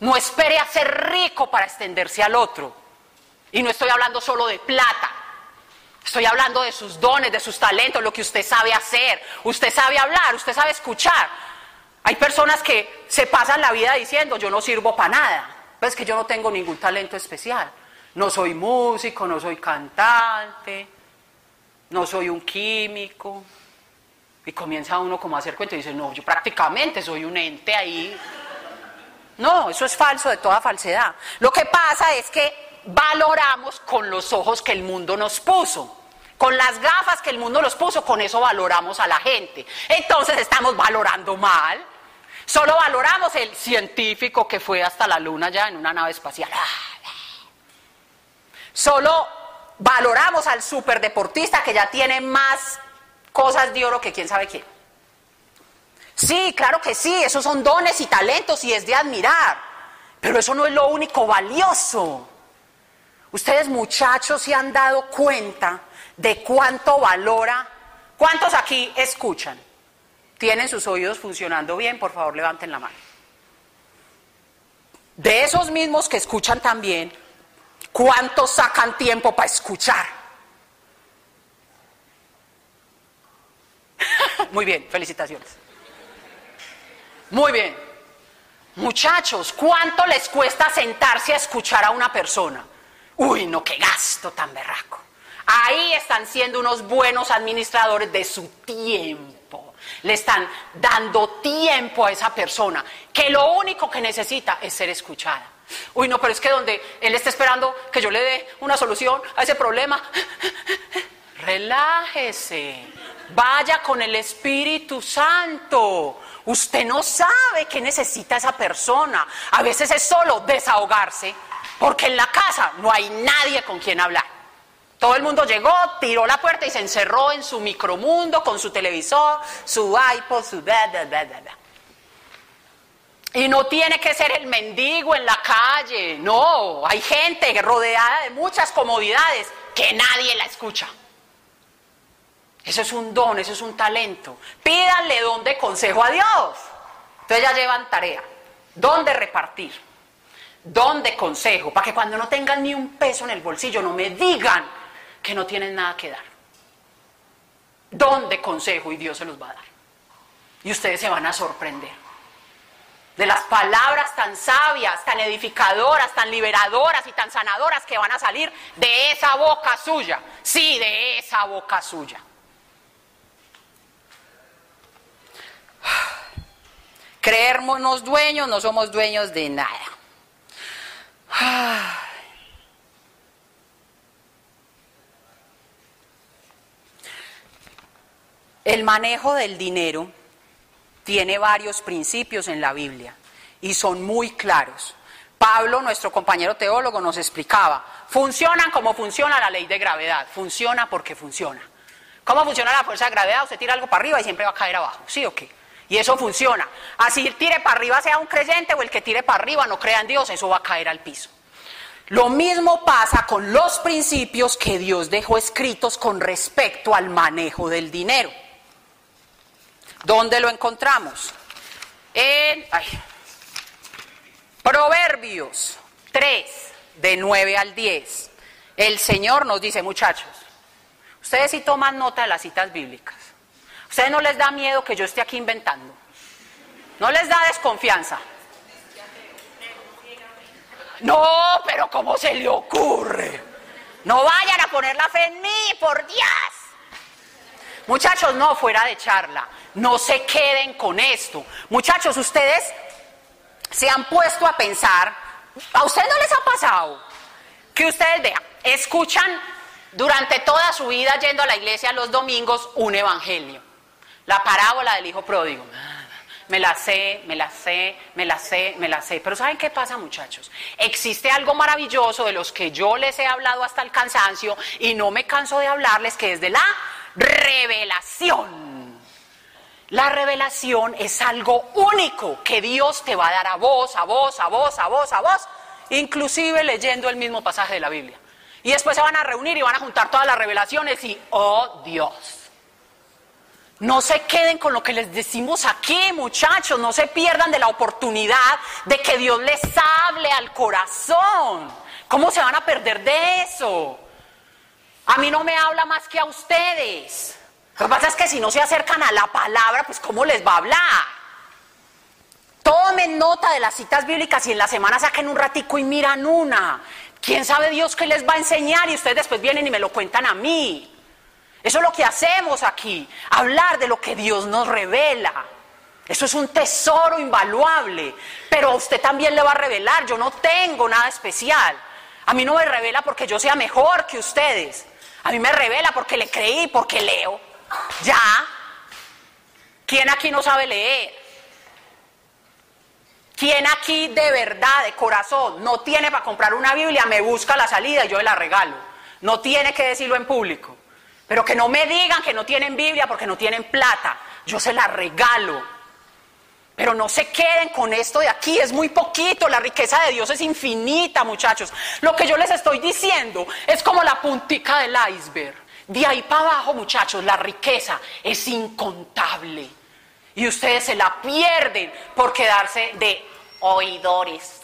No espere a ser rico para extenderse al otro. Y no estoy hablando solo de plata. Estoy hablando de sus dones, de sus talentos, lo que usted sabe hacer. Usted sabe hablar, usted sabe escuchar. Hay personas que se pasan la vida diciendo, yo no sirvo para nada. Pues que yo no tengo ningún talento especial. No soy músico, no soy cantante, no soy un químico. Y comienza uno como a hacer cuenta y dice, no, yo prácticamente soy un ente ahí. No, eso es falso de toda falsedad. Lo que pasa es que valoramos con los ojos que el mundo nos puso. Con las gafas que el mundo nos puso, con eso valoramos a la gente. Entonces estamos valorando mal. Solo valoramos el científico que fue hasta la luna ya en una nave espacial. ¡Ah! Solo valoramos al superdeportista que ya tiene más cosas de oro que quién sabe quién. Sí, claro que sí, esos son dones y talentos y es de admirar, pero eso no es lo único valioso. Ustedes muchachos se han dado cuenta de cuánto valora, ¿cuántos aquí escuchan? ¿Tienen sus oídos funcionando bien? Por favor, levanten la mano. De esos mismos que escuchan también, ¿Cuántos sacan tiempo para escuchar? [LAUGHS] Muy bien, felicitaciones. Muy bien. Muchachos, ¿cuánto les cuesta sentarse a escuchar a una persona? Uy, no, qué gasto tan berraco. Ahí están siendo unos buenos administradores de su tiempo. Le están dando tiempo a esa persona, que lo único que necesita es ser escuchada. Uy, no, pero es que donde Él está esperando que yo le dé una solución a ese problema, relájese, vaya con el Espíritu Santo. Usted no sabe qué necesita esa persona. A veces es solo desahogarse, porque en la casa no hay nadie con quien hablar. Todo el mundo llegó, tiró la puerta y se encerró en su micromundo con su televisor, su iPod, su... Bla, bla, bla, bla. Y no tiene que ser el mendigo en la calle, no, hay gente rodeada de muchas comodidades que nadie la escucha. Eso es un don, eso es un talento. Pídanle don de consejo a Dios. Entonces ya llevan tarea. Don de repartir. Don de consejo. Para que cuando no tengan ni un peso en el bolsillo no me digan que no tienen nada que dar. Don de consejo y Dios se los va a dar. Y ustedes se van a sorprender de las palabras tan sabias, tan edificadoras, tan liberadoras y tan sanadoras que van a salir de esa boca suya. Sí, de esa boca suya. [SIGHS] Creernos dueños, no somos dueños de nada. [SIGHS] El manejo del dinero tiene varios principios en la Biblia y son muy claros. Pablo, nuestro compañero teólogo, nos explicaba, funcionan como funciona la ley de gravedad, funciona porque funciona. ¿Cómo funciona la fuerza de gravedad? Usted tira algo para arriba y siempre va a caer abajo, ¿sí o qué? Y eso funciona. Así el tire para arriba sea un creyente o el que tire para arriba no crea en Dios, eso va a caer al piso. Lo mismo pasa con los principios que Dios dejó escritos con respecto al manejo del dinero. ¿Dónde lo encontramos? En Proverbios 3, de 9 al 10. El Señor nos dice, muchachos, ustedes sí toman nota de las citas bíblicas. Ustedes no les da miedo que yo esté aquí inventando. No les da desconfianza. No, pero ¿cómo se le ocurre? No vayan a poner la fe en mí, por Dios. Muchachos, no, fuera de charla. No se queden con esto. Muchachos, ustedes se han puesto a pensar, ¿a ustedes no les ha pasado? Que ustedes vean, escuchan durante toda su vida yendo a la iglesia los domingos un evangelio. La parábola del hijo pródigo. Me la sé, me la sé, me la sé, me la sé. Pero ¿saben qué pasa muchachos? Existe algo maravilloso de los que yo les he hablado hasta el cansancio y no me canso de hablarles que es de la revelación. La revelación es algo único que Dios te va a dar a vos, a vos, a vos, a vos, a vos, inclusive leyendo el mismo pasaje de la Biblia. Y después se van a reunir y van a juntar todas las revelaciones y, oh Dios. No se queden con lo que les decimos aquí, muchachos, no se pierdan de la oportunidad de que Dios les hable al corazón. ¿Cómo se van a perder de eso? A mí no me habla más que a ustedes. Lo que pasa es que si no se acercan a la palabra, pues ¿cómo les va a hablar? Tomen nota de las citas bíblicas y en la semana saquen un ratico y miran una. ¿Quién sabe Dios qué les va a enseñar? Y ustedes después vienen y me lo cuentan a mí. Eso es lo que hacemos aquí, hablar de lo que Dios nos revela. Eso es un tesoro invaluable, pero a usted también le va a revelar. Yo no tengo nada especial. A mí no me revela porque yo sea mejor que ustedes. A mí me revela porque le creí, porque leo. Ya. ¿Quién aquí no sabe leer? ¿Quién aquí de verdad, de corazón, no tiene para comprar una Biblia? Me busca la salida y yo la regalo. No tiene que decirlo en público. Pero que no me digan que no tienen Biblia porque no tienen plata. Yo se la regalo. Pero no se queden con esto de aquí, es muy poquito, la riqueza de Dios es infinita, muchachos. Lo que yo les estoy diciendo es como la puntica del iceberg. De ahí para abajo, muchachos, la riqueza es incontable. Y ustedes se la pierden por quedarse de oidores.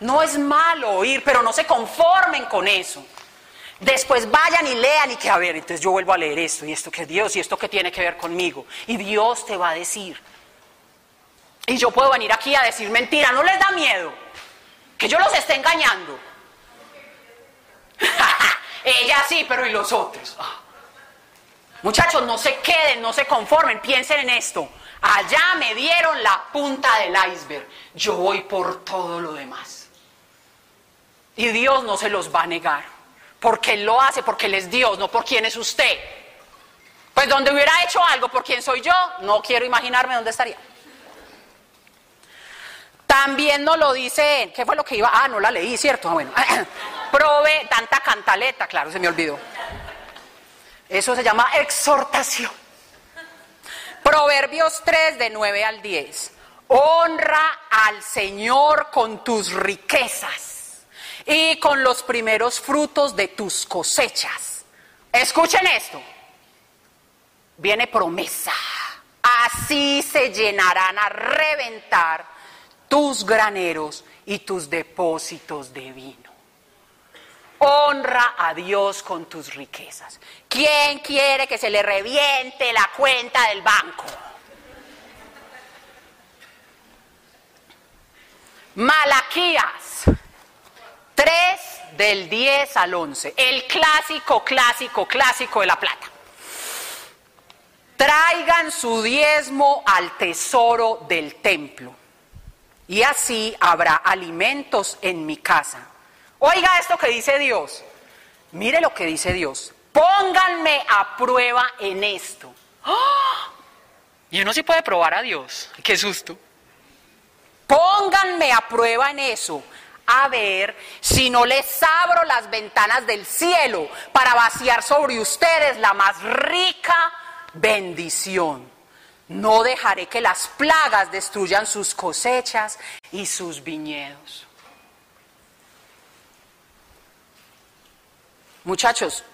No es malo oír, pero no se conformen con eso. Después vayan y lean y que, a ver, entonces yo vuelvo a leer esto y esto que Dios y esto que tiene que ver conmigo. Y Dios te va a decir. Y yo puedo venir aquí a decir mentira, no les da miedo que yo los esté engañando. [LAUGHS] Ella sí, pero ¿y los otros? Muchachos, no se queden, no se conformen, piensen en esto. Allá me dieron la punta del iceberg, yo voy por todo lo demás. Y Dios no se los va a negar. Porque Él lo hace, porque Él es Dios, no por quién es usted. Pues donde hubiera hecho algo por quién soy yo, no quiero imaginarme dónde estaría. También nos lo dice, ¿qué fue lo que iba? Ah, no la leí, ¿cierto? Ah, bueno, [COUGHS] prove tanta cantaleta, claro, se me olvidó. Eso se llama exhortación. Proverbios 3 de 9 al 10. Honra al Señor con tus riquezas y con los primeros frutos de tus cosechas. Escuchen esto. Viene promesa. Así se llenarán a reventar tus graneros y tus depósitos de vino. Honra a Dios con tus riquezas. ¿Quién quiere que se le reviente la cuenta del banco? Malaquías 3 del 10 al 11. El clásico, clásico, clásico de la plata. Traigan su diezmo al tesoro del templo y así habrá alimentos en mi casa. Oiga esto que dice Dios. Mire lo que dice Dios. Pónganme a prueba en esto. Y uno sí puede probar a Dios. Qué susto. Pónganme a prueba en eso. A ver si no les abro las ventanas del cielo para vaciar sobre ustedes la más rica bendición. No dejaré que las plagas destruyan sus cosechas y sus viñedos. Muchachos,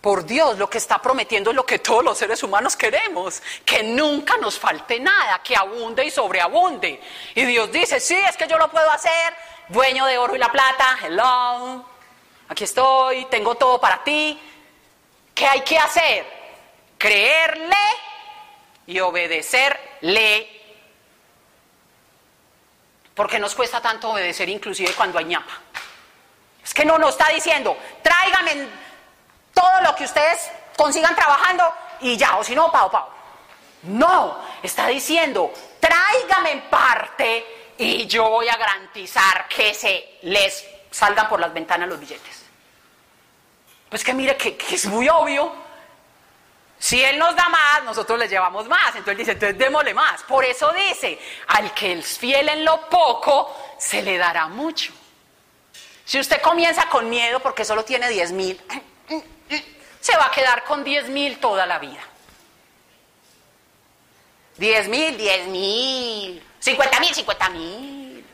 por Dios, lo que está prometiendo es lo que todos los seres humanos queremos, que nunca nos falte nada, que abunde y sobreabunde. Y Dios dice, sí, es que yo lo puedo hacer, dueño de oro y la plata, hello, aquí estoy, tengo todo para ti. ¿Qué hay que hacer? Creerle y obedecerle. ¿Por qué nos cuesta tanto obedecer inclusive cuando hay ñapa? Es que no nos está diciendo, tráigame todo lo que ustedes consigan trabajando y ya, o si no, pao, pao. No, está diciendo, tráigame en parte y yo voy a garantizar que se les salgan por las ventanas los billetes. Pues que mire que, que es muy obvio. Si Él nos da más, nosotros le llevamos más. Entonces dice, entonces démosle más. Por eso dice, al que es fiel en lo poco, se le dará mucho. Si usted comienza con miedo porque solo tiene 10 mil, [CLEARS THROAT] se va a quedar con 10 mil toda la vida. 10 mil, 10 mil, 50 mil, 50 mil.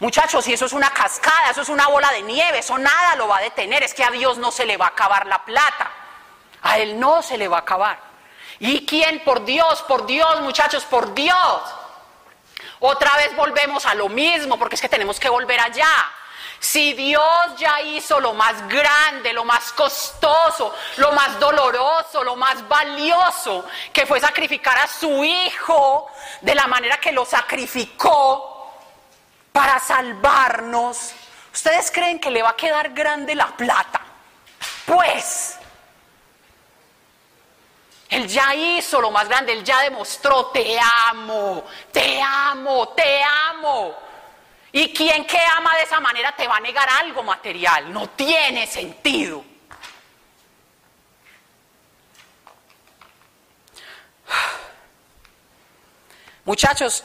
Muchachos, si eso es una cascada, eso es una bola de nieve, eso nada lo va a detener. Es que a Dios no se le va a acabar la plata. A Él no se le va a acabar. ¿Y quién? Por Dios, por Dios, muchachos, por Dios. Otra vez volvemos a lo mismo, porque es que tenemos que volver allá. Si Dios ya hizo lo más grande, lo más costoso, lo más doloroso, lo más valioso, que fue sacrificar a su Hijo de la manera que lo sacrificó para salvarnos, ¿ustedes creen que le va a quedar grande la plata? Pues, Él ya hizo lo más grande, Él ya demostró, te amo, te amo, te amo. Y quien que ama de esa manera te va a negar algo material. No tiene sentido. Muchachos,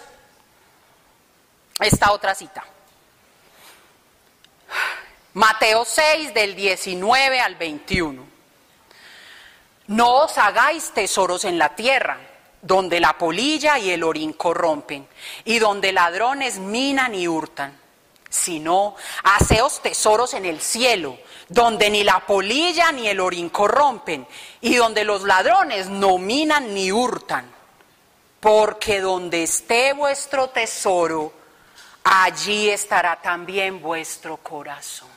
esta otra cita. Mateo 6 del 19 al 21. No os hagáis tesoros en la tierra donde la polilla y el orín corrompen, y donde ladrones minan y hurtan, sino haceos tesoros en el cielo, donde ni la polilla ni el orín corrompen, y donde los ladrones no minan ni hurtan, porque donde esté vuestro tesoro, allí estará también vuestro corazón.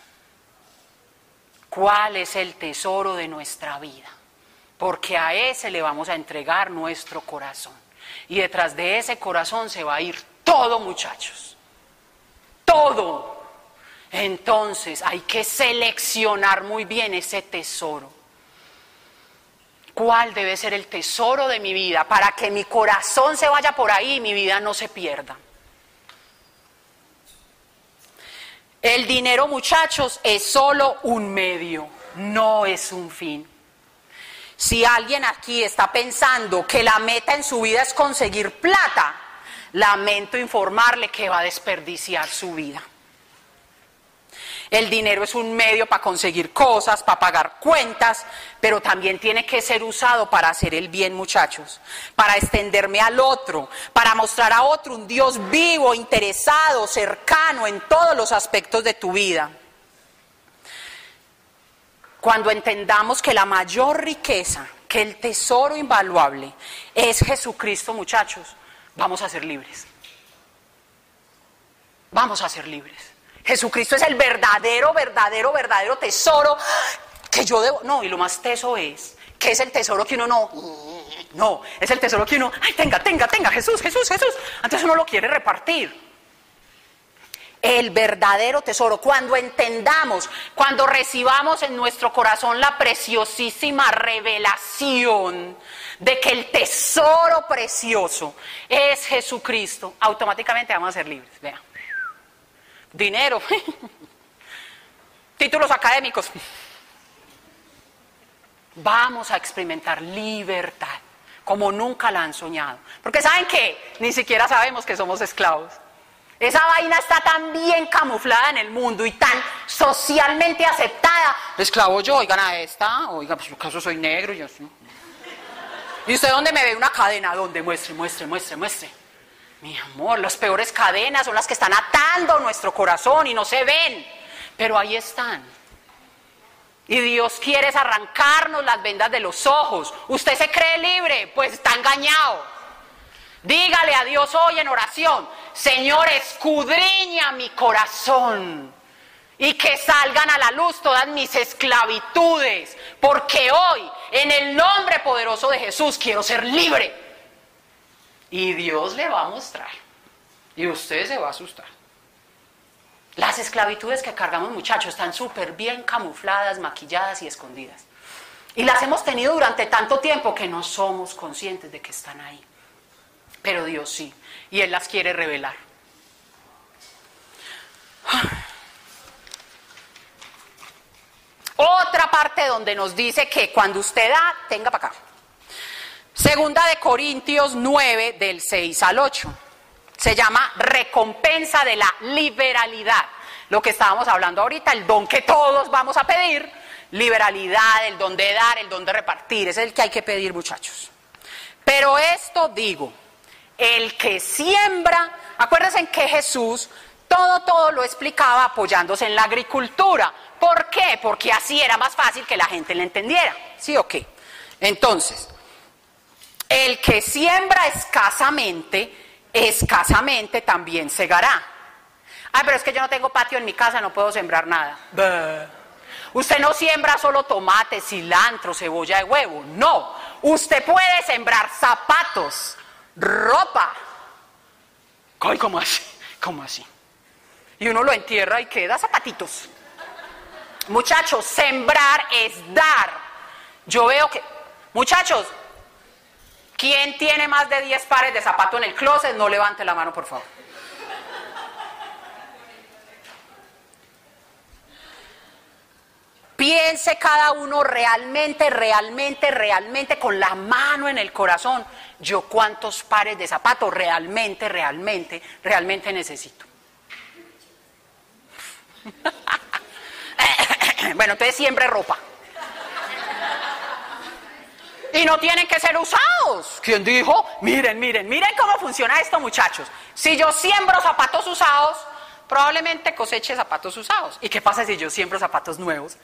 ¿Cuál es el tesoro de nuestra vida? Porque a ese le vamos a entregar nuestro corazón. Y detrás de ese corazón se va a ir todo, muchachos. Todo. Entonces hay que seleccionar muy bien ese tesoro. ¿Cuál debe ser el tesoro de mi vida para que mi corazón se vaya por ahí y mi vida no se pierda? El dinero, muchachos, es solo un medio, no es un fin. Si alguien aquí está pensando que la meta en su vida es conseguir plata, lamento informarle que va a desperdiciar su vida. El dinero es un medio para conseguir cosas, para pagar cuentas, pero también tiene que ser usado para hacer el bien, muchachos, para extenderme al otro, para mostrar a otro un Dios vivo, interesado, cercano en todos los aspectos de tu vida. Cuando entendamos que la mayor riqueza, que el tesoro invaluable es Jesucristo, muchachos, vamos a ser libres. Vamos a ser libres. Jesucristo es el verdadero, verdadero, verdadero tesoro que yo debo. No, y lo más teso es que es el tesoro que uno no. No, es el tesoro que uno. Ay, tenga, tenga, tenga, Jesús, Jesús, Jesús. Antes uno lo quiere repartir. El verdadero tesoro, cuando entendamos, cuando recibamos en nuestro corazón la preciosísima revelación de que el tesoro precioso es Jesucristo, automáticamente vamos a ser libres. Vean dinero, [LAUGHS] títulos académicos. Vamos a experimentar libertad como nunca la han soñado. Porque saben que ni siquiera sabemos que somos esclavos. Esa vaina está tan bien camuflada en el mundo y tan socialmente aceptada. Esclavo yo, oigan a esta, oiga, pues yo caso soy negro, yo. ¿Y usted dónde me ve una cadena? ¿Dónde? Muestre, muestre, muestre, muestre. Mi amor, las peores cadenas son las que están atando nuestro corazón y no se ven, pero ahí están. Y Dios quiere arrancarnos las vendas de los ojos. ¿Usted se cree libre? Pues está engañado. Dígale a Dios hoy en oración, Señor, escudriña mi corazón y que salgan a la luz todas mis esclavitudes, porque hoy, en el nombre poderoso de Jesús, quiero ser libre. Y Dios le va a mostrar. Y usted se va a asustar. Las esclavitudes que cargamos muchachos están súper bien camufladas, maquilladas y escondidas. Y las hemos tenido durante tanto tiempo que no somos conscientes de que están ahí. Pero Dios sí. Y Él las quiere revelar. Otra parte donde nos dice que cuando usted da, tenga para acá. Segunda de Corintios 9 del 6 al 8. Se llama recompensa de la liberalidad. Lo que estábamos hablando ahorita, el don que todos vamos a pedir, liberalidad, el don de dar, el don de repartir, es el que hay que pedir muchachos. Pero esto digo, el que siembra, acuérdense que Jesús todo, todo lo explicaba apoyándose en la agricultura. ¿Por qué? Porque así era más fácil que la gente le entendiera. ¿Sí o qué? Entonces, el que siembra escasamente, escasamente también segará. Ay, pero es que yo no tengo patio en mi casa, no puedo sembrar nada. Usted no siembra solo tomate, cilantro, cebolla de huevo. No. Usted puede sembrar zapatos, ropa. Ay, ¿cómo así? ¿Cómo así? Y uno lo entierra y queda zapatitos. Muchachos, sembrar es dar. Yo veo que, muchachos, ¿Quién tiene más de 10 pares de zapatos en el closet? No levante la mano, por favor. Piense cada uno realmente, realmente, realmente con la mano en el corazón. Yo cuántos pares de zapatos realmente, realmente, realmente necesito. [LAUGHS] bueno, entonces siempre ropa. Y no tienen que ser usados. ¿Quién dijo? Miren, miren, miren cómo funciona esto, muchachos. Si yo siembro zapatos usados, probablemente coseche zapatos usados. ¿Y qué pasa si yo siembro zapatos nuevos?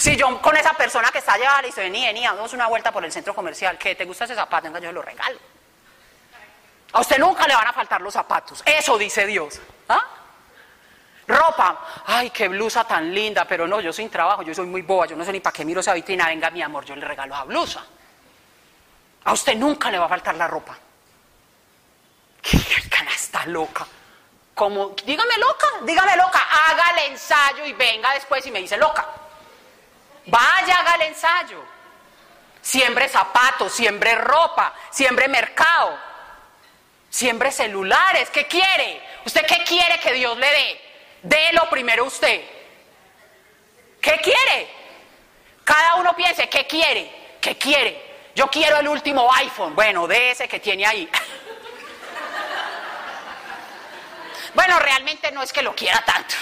Si yo con esa persona que está allá y dice, vení, vení, damos una vuelta por el centro comercial, ¿qué te gusta ese zapato? Venga, yo lo regalo. A usted nunca le van a faltar los zapatos. Eso dice Dios. ¿Ah? Ropa, ay, qué blusa tan linda, pero no, yo sin trabajo, yo soy muy boba, yo no sé ni para qué miro esa vitrina, venga mi amor, yo le regalo la blusa. A usted nunca le va a faltar la ropa. ¿Qué está loca? Como, dígame loca, dígame loca, haga el ensayo y venga después y me dice loca. Vaya, haga el ensayo. Siembre zapatos, siembre ropa, siembre mercado, siembre celulares. ¿Qué quiere? ¿Usted qué quiere que Dios le dé? Délo primero usted. ¿Qué quiere? Cada uno piense, ¿qué quiere? ¿Qué quiere? Yo quiero el último iPhone. Bueno, de ese que tiene ahí. [LAUGHS] bueno, realmente no es que lo quiera tanto.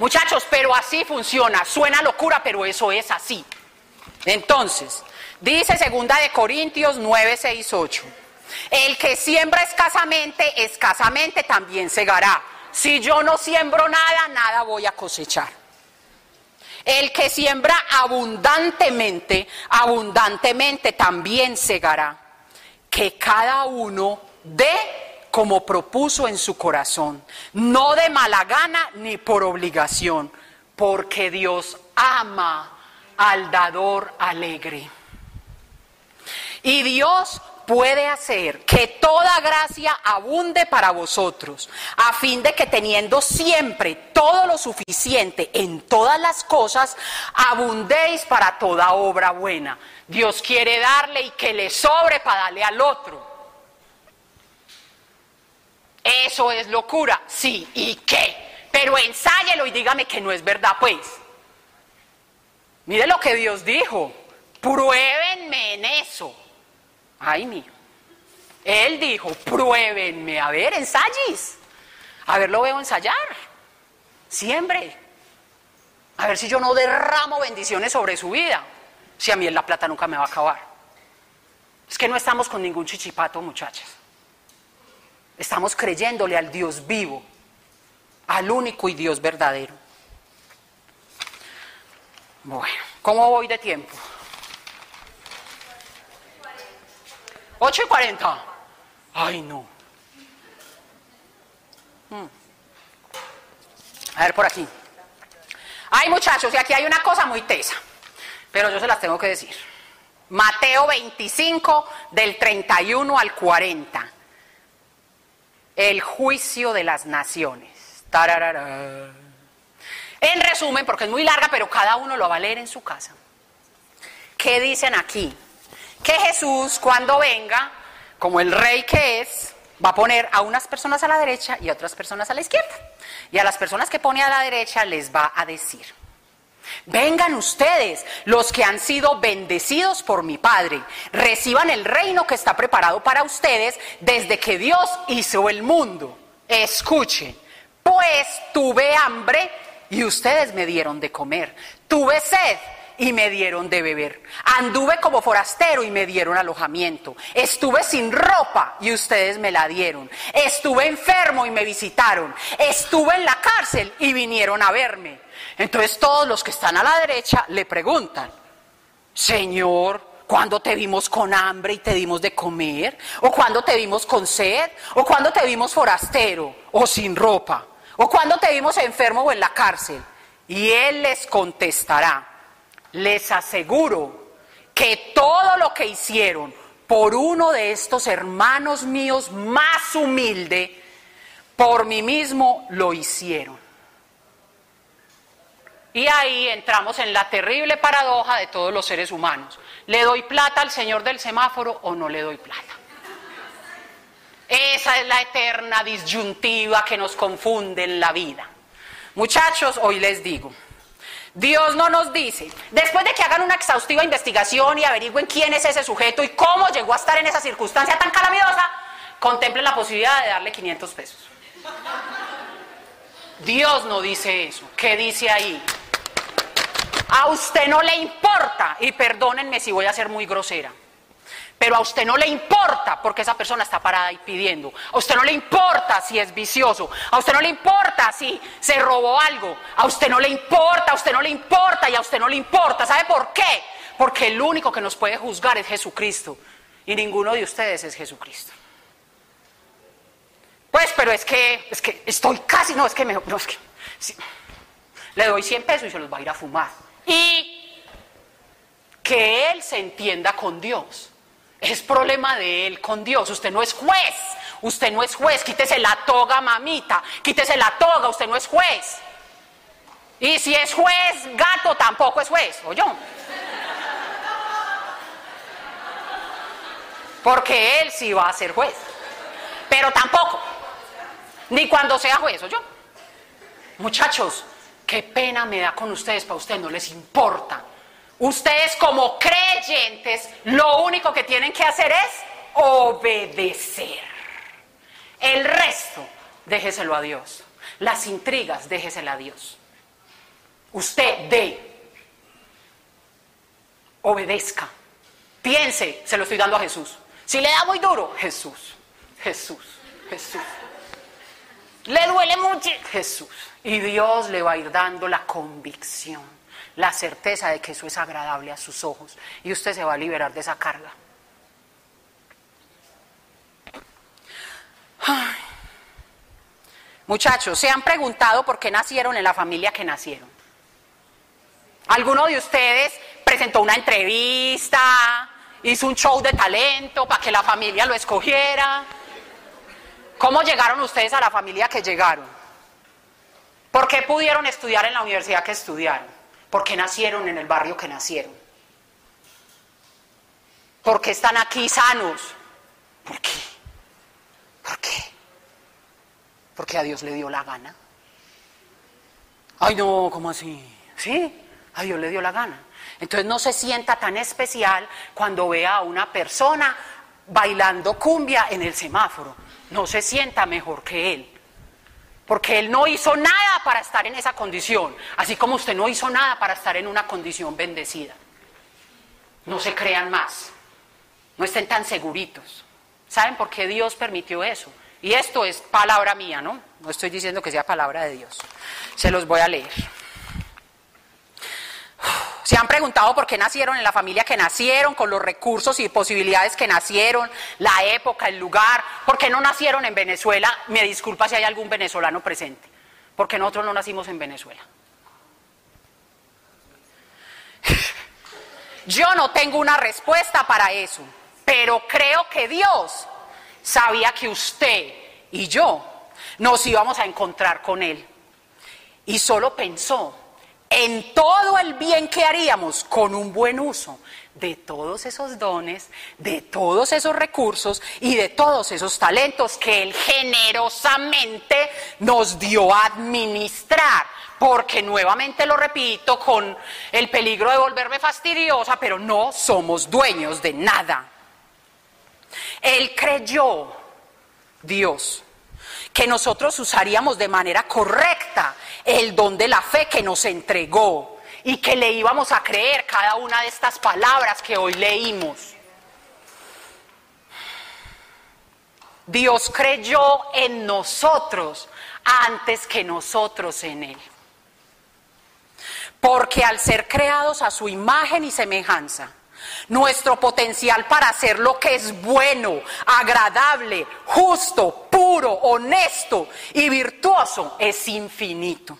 Muchachos, pero así funciona. Suena locura, pero eso es así. Entonces, dice segunda de Corintios 9, 6, 8. El que siembra escasamente, escasamente también segará. Si yo no siembro nada, nada voy a cosechar. El que siembra abundantemente, abundantemente también segará. Que cada uno dé como propuso en su corazón, no de mala gana ni por obligación, porque Dios ama al dador alegre. Y Dios puede hacer que toda gracia abunde para vosotros, a fin de que teniendo siempre todo lo suficiente en todas las cosas, abundéis para toda obra buena. Dios quiere darle y que le sobre para darle al otro. Eso es locura, sí, ¿y qué? Pero ensáyelo y dígame que no es verdad, pues. Mire lo que Dios dijo, pruébenme en eso. Ay mío. Él dijo, pruébenme, a ver, ensayes. A ver, lo veo ensayar. Siempre. A ver si yo no derramo bendiciones sobre su vida. Si a mí la plata nunca me va a acabar. Es que no estamos con ningún chichipato, muchachas. Estamos creyéndole al Dios vivo, al único y Dios verdadero. Bueno, ¿cómo voy de tiempo? 8 y 40. Ay, no. Hmm. A ver por aquí. Ay, muchachos, y aquí hay una cosa muy tesa, pero yo se las tengo que decir. Mateo 25, del 31 al 40. El juicio de las naciones. Tararara. En resumen, porque es muy larga, pero cada uno lo va a leer en su casa. ¿Qué dicen aquí? Que Jesús, cuando venga, como el rey que es, va a poner a unas personas a la derecha y a otras personas a la izquierda. Y a las personas que pone a la derecha les va a decir, vengan ustedes, los que han sido bendecidos por mi Padre, reciban el reino que está preparado para ustedes desde que Dios hizo el mundo. Escuchen, pues tuve hambre y ustedes me dieron de comer, tuve sed y me dieron de beber. Anduve como forastero y me dieron alojamiento. Estuve sin ropa y ustedes me la dieron. Estuve enfermo y me visitaron. Estuve en la cárcel y vinieron a verme. Entonces todos los que están a la derecha le preguntan, Señor, ¿cuándo te vimos con hambre y te dimos de comer? ¿O cuándo te vimos con sed? ¿O cuándo te vimos forastero o sin ropa? ¿O cuándo te vimos enfermo o en la cárcel? Y él les contestará, les aseguro que todo lo que hicieron por uno de estos hermanos míos más humilde, por mí mismo lo hicieron. Y ahí entramos en la terrible paradoja de todos los seres humanos. ¿Le doy plata al señor del semáforo o no le doy plata? Esa es la eterna disyuntiva que nos confunde en la vida. Muchachos, hoy les digo, Dios no nos dice, después de que hagan una exhaustiva investigación y averigüen quién es ese sujeto y cómo llegó a estar en esa circunstancia tan calamitosa, contemplen la posibilidad de darle 500 pesos. Dios no dice eso. ¿Qué dice ahí? A usted no le importa, y perdónenme si voy a ser muy grosera, pero a usted no le importa porque esa persona está parada ahí pidiendo. A usted no le importa si es vicioso. A usted no le importa si se robó algo. A usted no le importa, a usted no le importa y a usted no le importa. ¿Sabe por qué? Porque el único que nos puede juzgar es Jesucristo. Y ninguno de ustedes es Jesucristo. Pues, pero es que, es que estoy casi, no, es que mejor, no, es que, le doy 100 pesos y se los va a ir a fumar. Y que Él se entienda con Dios. Es problema de él con Dios. Usted no es juez. Usted no es juez. Quítese la toga, mamita. Quítese la toga. Usted no es juez. Y si es juez, gato tampoco es juez. ¿O yo? Porque él sí va a ser juez. Pero tampoco. Ni cuando sea juez, ¿o yo? Muchachos, qué pena me da con ustedes, para ustedes no les importa. Ustedes como creyentes, lo único que tienen que hacer es obedecer. El resto, déjeselo a Dios. Las intrigas, déjesela a Dios. Usted dé, obedezca, piense, se lo estoy dando a Jesús. Si le da muy duro, Jesús, Jesús, Jesús. Le duele mucho, Jesús. Y Dios le va a ir dando la convicción, la certeza de que eso es agradable a sus ojos. Y usted se va a liberar de esa carga. Muchachos, ¿se han preguntado por qué nacieron en la familia que nacieron? ¿Alguno de ustedes presentó una entrevista, hizo un show de talento para que la familia lo escogiera? ¿Cómo llegaron ustedes a la familia que llegaron? ¿Por qué pudieron estudiar en la universidad que estudiaron? ¿Por qué nacieron en el barrio que nacieron? ¿Por qué están aquí sanos? ¿Por qué? ¿Por qué? Porque a Dios le dio la gana. Ay, no, ¿cómo así? Sí, a Dios le dio la gana. Entonces no se sienta tan especial cuando vea a una persona bailando cumbia en el semáforo. No se sienta mejor que él. Porque él no hizo nada para estar en esa condición. Así como usted no hizo nada para estar en una condición bendecida. No se crean más. No estén tan seguritos. ¿Saben por qué Dios permitió eso? Y esto es palabra mía, ¿no? No estoy diciendo que sea palabra de Dios. Se los voy a leer. Se han preguntado por qué nacieron en la familia que nacieron, con los recursos y posibilidades que nacieron, la época, el lugar. ¿Por qué no nacieron en Venezuela? Me disculpa si hay algún venezolano presente. Porque nosotros no nacimos en Venezuela. [LAUGHS] Yo no tengo una respuesta para eso, pero creo que Dios sabía que usted y yo nos íbamos a encontrar con Él. Y solo pensó en todo el bien que haríamos con un buen uso de todos esos dones, de todos esos recursos y de todos esos talentos que Él generosamente nos dio a administrar. Porque nuevamente lo repito con el peligro de volverme fastidiosa, pero no somos dueños de nada. Él creyó, Dios, que nosotros usaríamos de manera correcta el don de la fe que nos entregó y que le íbamos a creer cada una de estas palabras que hoy leímos. Dios creyó en nosotros antes que nosotros en Él. Porque al ser creados a su imagen y semejanza, nuestro potencial para hacer lo que es bueno, agradable, justo, puro, honesto y virtuoso es infinito.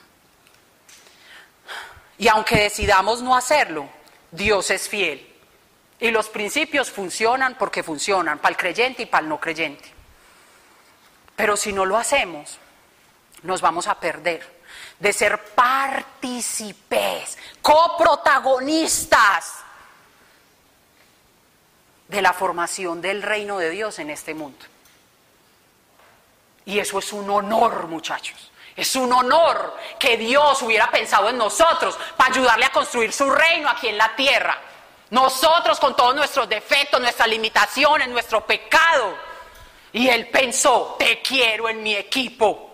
Y aunque decidamos no hacerlo, Dios es fiel. Y los principios funcionan porque funcionan, para el creyente y para el no creyente. Pero si no lo hacemos, nos vamos a perder de ser partícipes, coprotagonistas de la formación del reino de Dios en este mundo. Y eso es un honor, muchachos. Es un honor que Dios hubiera pensado en nosotros para ayudarle a construir su reino aquí en la tierra. Nosotros con todos nuestros defectos, nuestras limitaciones, nuestro pecado. Y Él pensó, te quiero en mi equipo.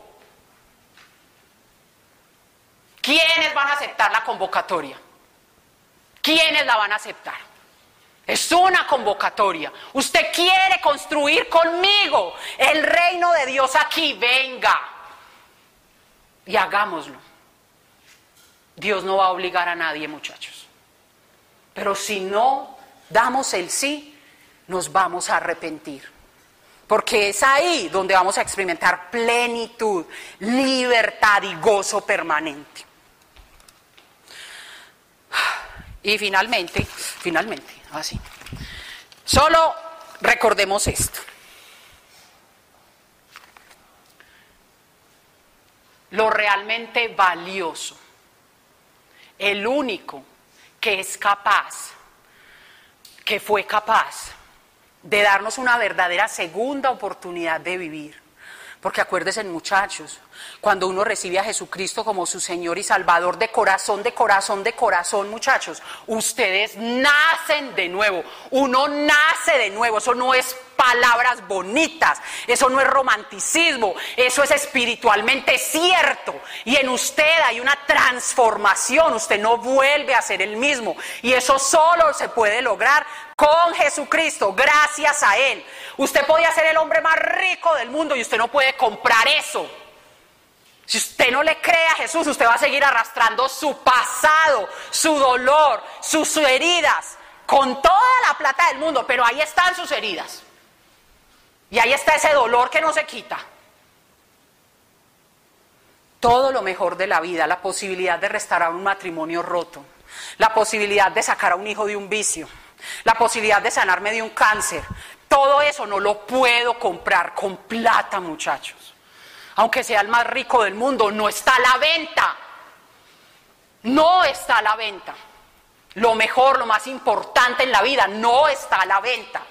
¿Quiénes van a aceptar la convocatoria? ¿Quiénes la van a aceptar? Es una convocatoria. Usted quiere construir conmigo el reino de Dios aquí. Venga. Y hagámoslo. Dios no va a obligar a nadie, muchachos. Pero si no damos el sí, nos vamos a arrepentir. Porque es ahí donde vamos a experimentar plenitud, libertad y gozo permanente. Y finalmente, finalmente, así. Solo recordemos esto. Lo realmente valioso, el único que es capaz, que fue capaz de darnos una verdadera segunda oportunidad de vivir. Porque acuérdense muchachos, Cuando uno recibe a Jesucristo como su Señor y Salvador de corazón, de corazón, de corazón, muchachos, ustedes nacen de nuevo. Uno nace de nuevo. Eso no es palabras bonitas, eso no es romanticismo, eso es espiritualmente cierto. Y en usted hay una transformación, usted no vuelve a ser el mismo. Y eso solo se puede lograr con Jesucristo, gracias a Él. Usted podía ser el hombre más rico del mundo y usted no puede comprar eso. Si usted no le cree a Jesús, usted va a seguir arrastrando su pasado, su dolor, sus heridas, con toda la plata del mundo, pero ahí están sus heridas. Y ahí está ese dolor que no se quita. Todo lo mejor de la vida, la posibilidad de restaurar un matrimonio roto, la posibilidad de sacar a un hijo de un vicio, la posibilidad de sanarme de un cáncer, todo eso no lo puedo comprar con plata, muchachos aunque sea el más rico del mundo, no está a la venta. No está a la venta. Lo mejor, lo más importante en la vida, no está a la venta.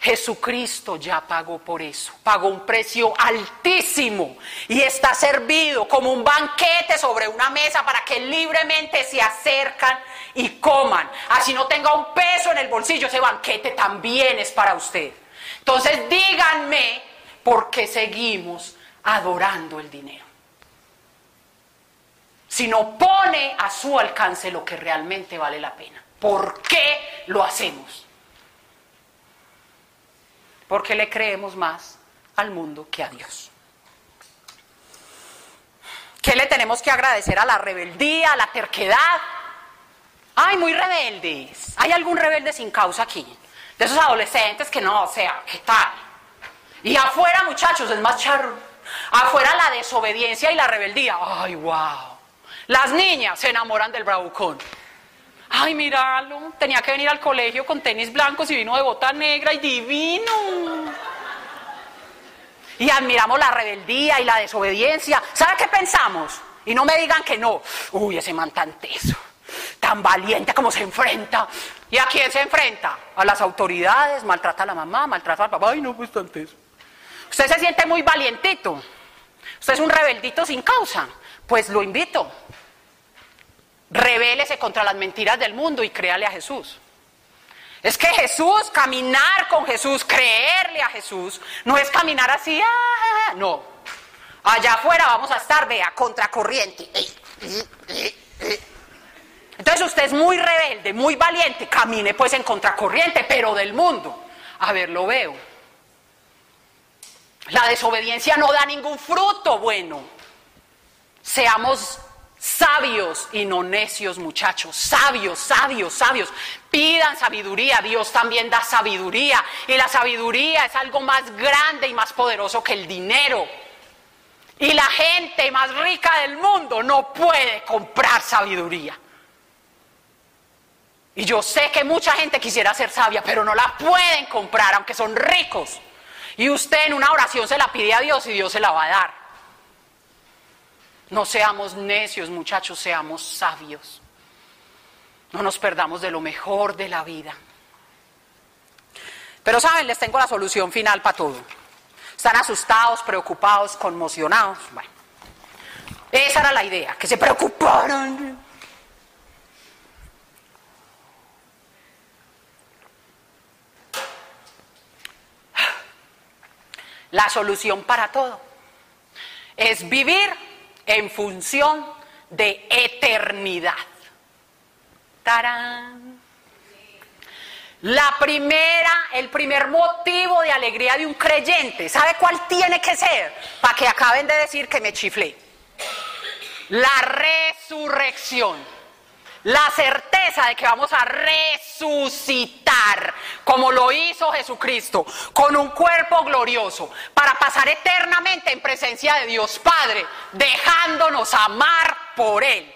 Jesucristo ya pagó por eso, pagó un precio altísimo y está servido como un banquete sobre una mesa para que libremente se acercan y coman. Así no tenga un peso en el bolsillo, ese banquete también es para usted. Entonces díganme por qué seguimos adorando el dinero. Si no pone a su alcance lo que realmente vale la pena. ¿Por qué lo hacemos? Porque le creemos más al mundo que a Dios. ¿Qué le tenemos que agradecer a la rebeldía, a la terquedad? Ay, muy rebeldes. ¿Hay algún rebelde sin causa aquí? De esos adolescentes que no, o sea, ¿qué tal? Y afuera, muchachos, es más charro. Afuera la desobediencia y la rebeldía. Ay, wow. Las niñas se enamoran del bravucón. Ay, míralo, tenía que venir al colegio con tenis blancos y vino de bota negra y divino. Y admiramos la rebeldía y la desobediencia. ¿Sabe qué pensamos? Y no me digan que no. Uy, ese man tan teso, tan valiente como se enfrenta. ¿Y a quién se enfrenta? A las autoridades, maltrata a la mamá, maltrata al papá. Ay, no, pues tan teso. Usted se siente muy valientito. Usted es un rebeldito sin causa. Pues lo invito. Rebélese contra las mentiras del mundo y créale a Jesús. Es que Jesús, caminar con Jesús, creerle a Jesús, no es caminar así, ah, no. Allá afuera vamos a estar, vea, contracorriente. Entonces usted es muy rebelde, muy valiente, camine pues en contracorriente, pero del mundo. A ver, lo veo. La desobediencia no da ningún fruto bueno. Seamos sabios y no necios, muchachos. Sabios, sabios, sabios. Pidan sabiduría. Dios también da sabiduría. Y la sabiduría es algo más grande y más poderoso que el dinero. Y la gente más rica del mundo no puede comprar sabiduría. Y yo sé que mucha gente quisiera ser sabia, pero no la pueden comprar, aunque son ricos. Y usted en una oración se la pide a Dios y Dios se la va a dar. No seamos necios, muchachos, seamos sabios. No nos perdamos de lo mejor de la vida. Pero saben, les tengo la solución final para todo. Están asustados, preocupados, conmocionados. Bueno, esa era la idea, que se preocuparan. La solución para todo es vivir en función de eternidad. ¡Tarán! La primera, el primer motivo de alegría de un creyente, ¿sabe cuál tiene que ser? Para que acaben de decir que me chiflé. La resurrección la certeza de que vamos a resucitar como lo hizo Jesucristo, con un cuerpo glorioso, para pasar eternamente en presencia de Dios Padre, dejándonos amar por Él.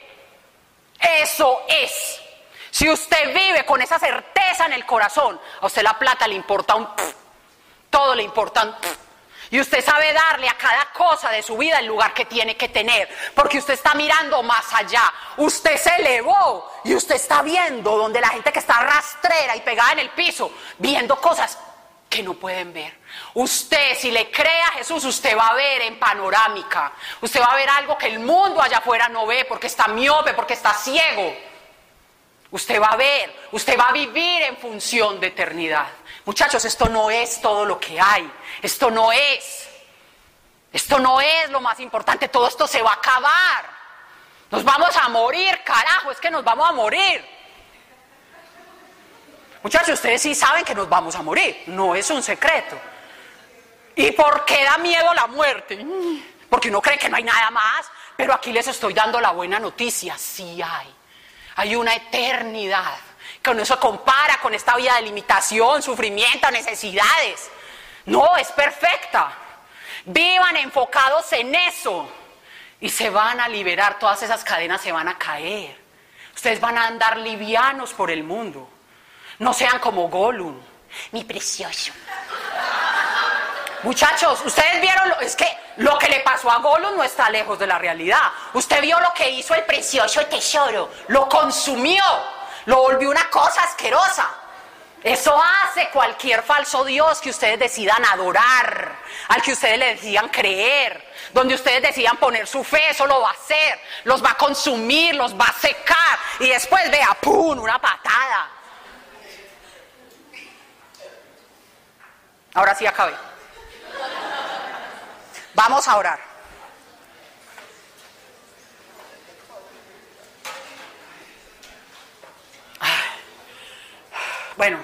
Eso es. Si usted vive con esa certeza en el corazón, a usted la plata le importa un... todo le importa un... Y usted sabe darle a cada cosa de su vida el lugar que tiene que tener, porque usted está mirando más allá. Usted se elevó y usted está viendo donde la gente que está rastrera y pegada en el piso, viendo cosas que no pueden ver. Usted, si le cree a Jesús, usted va a ver en panorámica. Usted va a ver algo que el mundo allá afuera no ve porque está miope, porque está ciego. Usted va a ver, usted va a vivir en función de eternidad. Muchachos, esto no es todo lo que hay. Esto no es. Esto no es lo más importante. Todo esto se va a acabar. Nos vamos a morir, carajo, es que nos vamos a morir. Muchachos, ustedes sí saben que nos vamos a morir. No es un secreto. ¿Y por qué da miedo la muerte? Porque uno cree que no hay nada más. Pero aquí les estoy dando la buena noticia. Sí hay. Hay una eternidad que no se compara con esta vida de limitación, sufrimiento, necesidades. No, es perfecta. Vivan enfocados en eso y se van a liberar, todas esas cadenas se van a caer. Ustedes van a andar livianos por el mundo. No sean como Gollum, mi precioso. Muchachos, ustedes vieron, lo, es que lo que le pasó a Gollum no está lejos de la realidad. Usted vio lo que hizo el precioso tesoro, lo consumió, lo volvió una cosa asquerosa. Eso hace cualquier falso Dios que ustedes decidan adorar, al que ustedes le decidan creer, donde ustedes decidan poner su fe, eso lo va a hacer, los va a consumir, los va a secar y después vea, ¡pum!, una patada. Ahora sí acabé. Vamos a orar. Bueno,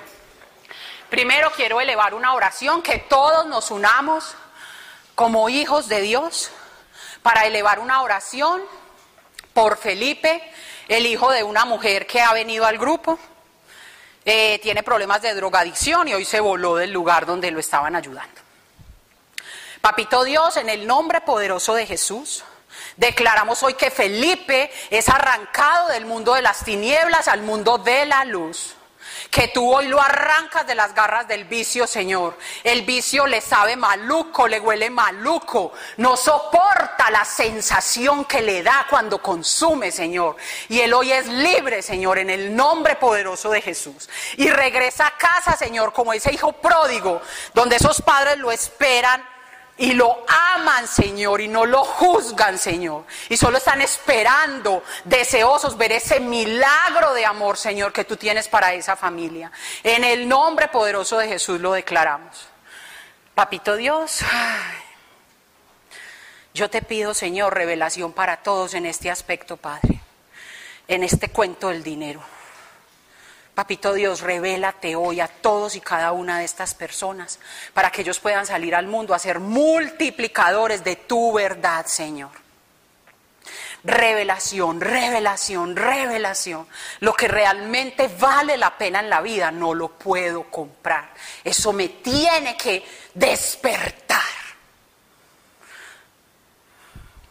primero quiero elevar una oración que todos nos unamos como hijos de Dios para elevar una oración por Felipe, el hijo de una mujer que ha venido al grupo. Eh, tiene problemas de drogadicción y hoy se voló del lugar donde lo estaban ayudando. Papito Dios, en el nombre poderoso de Jesús, declaramos hoy que Felipe es arrancado del mundo de las tinieblas al mundo de la luz que tú hoy lo arrancas de las garras del vicio, Señor. El vicio le sabe maluco, le huele maluco, no soporta la sensación que le da cuando consume, Señor. Y él hoy es libre, Señor, en el nombre poderoso de Jesús. Y regresa a casa, Señor, como ese hijo pródigo, donde esos padres lo esperan y lo aman, Señor, y no lo juzgan, Señor. Y solo están esperando, deseosos, ver ese milagro de amor, Señor, que tú tienes para esa familia. En el nombre poderoso de Jesús lo declaramos. Papito Dios, yo te pido, Señor, revelación para todos en este aspecto, Padre, en este cuento del dinero. Papito Dios, revélate hoy a todos y cada una de estas personas para que ellos puedan salir al mundo a ser multiplicadores de tu verdad, Señor. Revelación, revelación, revelación. Lo que realmente vale la pena en la vida no lo puedo comprar. Eso me tiene que despertar.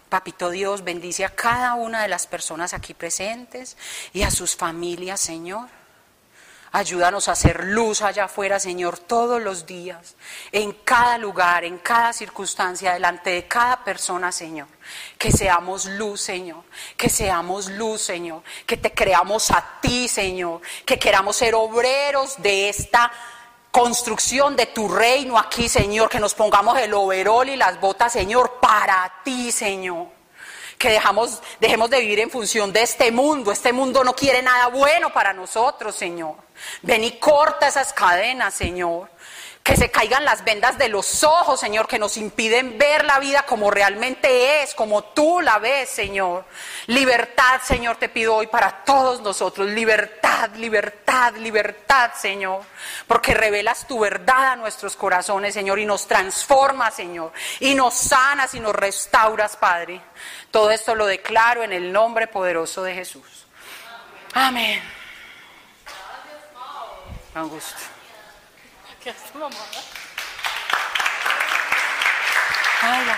Papito Dios, bendice a cada una de las personas aquí presentes y a sus familias, Señor. Ayúdanos a hacer luz allá afuera, Señor, todos los días, en cada lugar, en cada circunstancia, delante de cada persona, Señor. Que seamos luz, Señor. Que seamos luz, Señor. Que te creamos a ti, Señor. Que queramos ser obreros de esta construcción de tu reino aquí, Señor. Que nos pongamos el overol y las botas, Señor, para ti, Señor que dejamos, dejemos de vivir en función de este mundo. Este mundo no quiere nada bueno para nosotros, Señor. Ven y corta esas cadenas, Señor. Que se caigan las vendas de los ojos, Señor, que nos impiden ver la vida como realmente es, como tú la ves, Señor. Libertad, Señor, te pido hoy para todos nosotros. Libertad, libertad, libertad, Señor. Porque revelas tu verdad a nuestros corazones, Señor, y nos transforma, Señor. Y nos sanas y nos restauras, Padre. Todo esto lo declaro en el nombre poderoso de Jesús. Amén. Con gusto. ¿Qué hace mamá? Ay, la